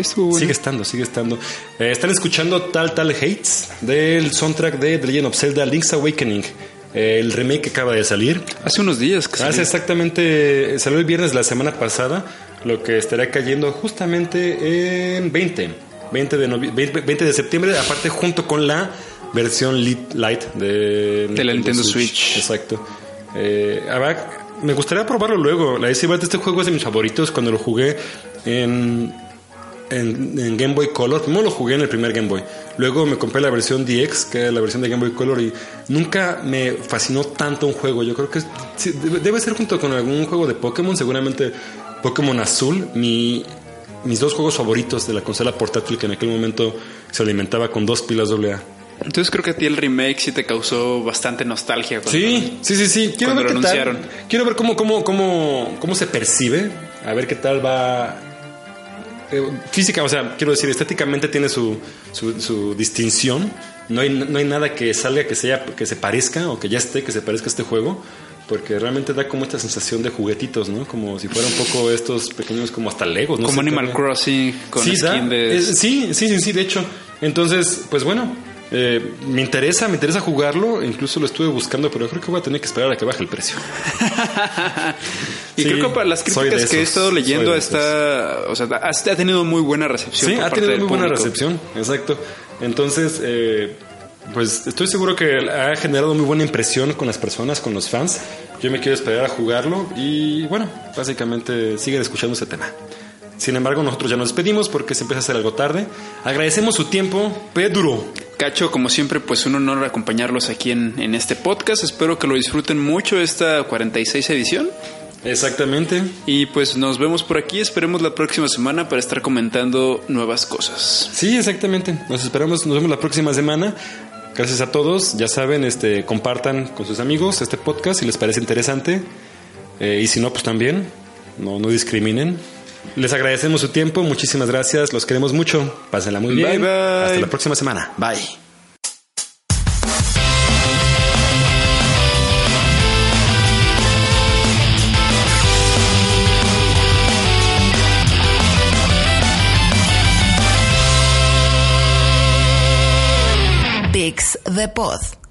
¿Verdad? Sigue estando, sigue estando. Eh, están escuchando Tal Tal Hates del soundtrack de The Legend of Zelda Link's Awakening. eh, el remake que acaba de salir. Hace unos días que Hace salió. exactamente, salió el viernes de la semana pasada. lo que estará cayendo justamente en 20, 20 de, novi- 20, 20 de septiembre, aparte junto con la versión Lite de, De la Nintendo Switch. Exacto. Eh, me gustaría probarlo luego. La decir, este juego es de mis favoritos cuando lo jugué en, en, en Game Boy Color. Primero lo jugué en el primer Game Boy. Luego me compré la versión DX, que es la versión de Game Boy Color, y nunca me fascinó tanto un juego. Yo creo que sí, debe, ser junto con algún juego de Pokémon, seguramente Pokémon Azul, mi, mis dos juegos favoritos de la consola portátil que en aquel momento se alimentaba con dos pilas AA. Entonces creo que a ti el remake sí te causó bastante nostalgia. cuando- Sí, sí, sí, sí. Quiero ver qué tal. Quiero ver cómo, cómo, cómo, cómo se percibe. A ver qué tal va. Eh, física, o sea, quiero decir, estéticamente tiene su, su, su distinción. No hay, no hay nada que salga que sea, que se parezca o que ya esté, que se parezca a este juego. Porque realmente da como esta sensación de juguetitos, ¿no? Como si fuera un poco estos pequeños, como hasta Legos, ¿no? Como Animal. Crossing con sí, da. skin de... Eh, sí, sí, sí, sí, de hecho. Entonces, pues bueno, eh, me interesa, me interesa jugarlo. Incluso lo estuve buscando, pero creo que voy a tener que esperar a que baje el precio. (laughs) y Sí, creo que para las críticas que he esos, estado leyendo está, o sea, ha, tenido muy buena recepción. Sí, ha tenido muy buena público. recepción, exacto. Entonces, eh, pues estoy seguro que ha generado muy buena impresión con las personas, con los fans. Yo me quiero esperar a jugarlo y bueno, básicamente siguen escuchando ese tema. Sin embargo, nosotros ya nos despedimos porque se empieza a hacer algo tarde. Agradecemos su tiempo, Pedro. Cacho, como siempre, pues un honor acompañarlos aquí en, en este podcast. Espero que lo disfruten mucho esta 46 edición. Exactamente. Y pues nos vemos por aquí. Esperemos la próxima semana para estar comentando nuevas cosas. Sí, exactamente. Nos esperamos, nos vemos la próxima semana. Gracias a todos. Ya saben, este, compartan con sus amigos este podcast si les parece interesante. Eh, y si no, pues también. No, no discriminen. Les agradecemos su tiempo. Muchísimas gracias. Los queremos mucho. Pásenla muy bien. Bye, bye. Hasta la próxima semana. Bye. Pix the Pod.